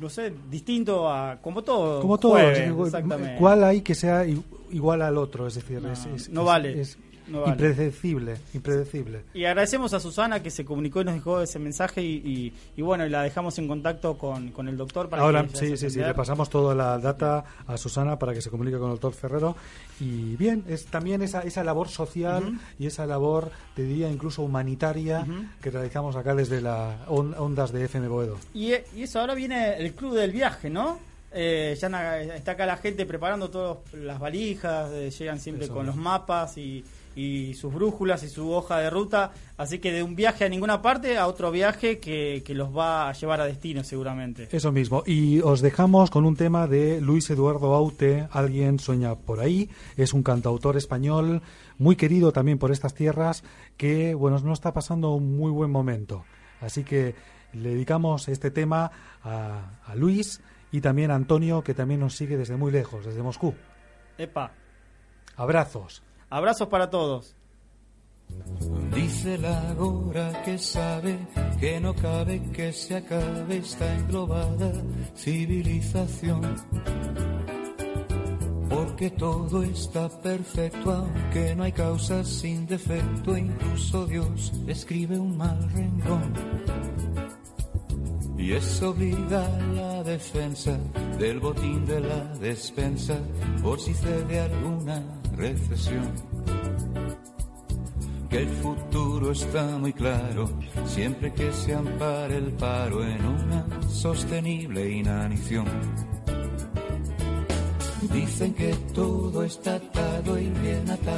no sé, distinto a como todo. Como todo, jueves, exactamente. ¿cuál hay que sea igual al otro? Es decir, No, es, es- no es- vale, es no vale. impredecible, impredecible. Y agradecemos a Susana que se comunicó y nos dejó ese mensaje y, y, y bueno, y la dejamos en contacto con, con el doctor para Ahora, que sí, sí, sí, le pasamos toda la data a Susana para que se comunique con el doctor Ferrero. Y bien, es también esa, esa labor social y esa labor, te diría, incluso humanitaria que realizamos acá desde las ondas de FM Boedo. Y, eh, y eso, ahora viene el club del viaje, ¿no? Eh, ya está acá la gente preparando todas las valijas, eh, llegan siempre Eso con los mapas y, y sus brújulas y su hoja de ruta. Así que de un viaje a ninguna parte a otro viaje que, que los va a llevar a destino seguramente. Eso mismo. Y os dejamos con un tema de Luis Eduardo Aute, Alguien sueña por ahí. Es un cantautor español muy querido también por estas tierras que, bueno, no está pasando un muy buen momento. Así que le dedicamos este tema a, a Luis y también a Antonio, que también nos sigue desde muy lejos, desde Moscú. Epa, Abrazos. Abrazos para todos. Dice la gora que sabe que no cabe que se acabe esta englobada civilización. Porque todo está perfecto, aunque no hay causas sin defecto, incluso Dios escribe un mal renglón. Y eso obliga la defensa del botín de la despensa por si cede alguna que el futuro está muy claro, siempre que se ampare el paro en una sostenible inanición. Dicen que todo está atado y bien atado.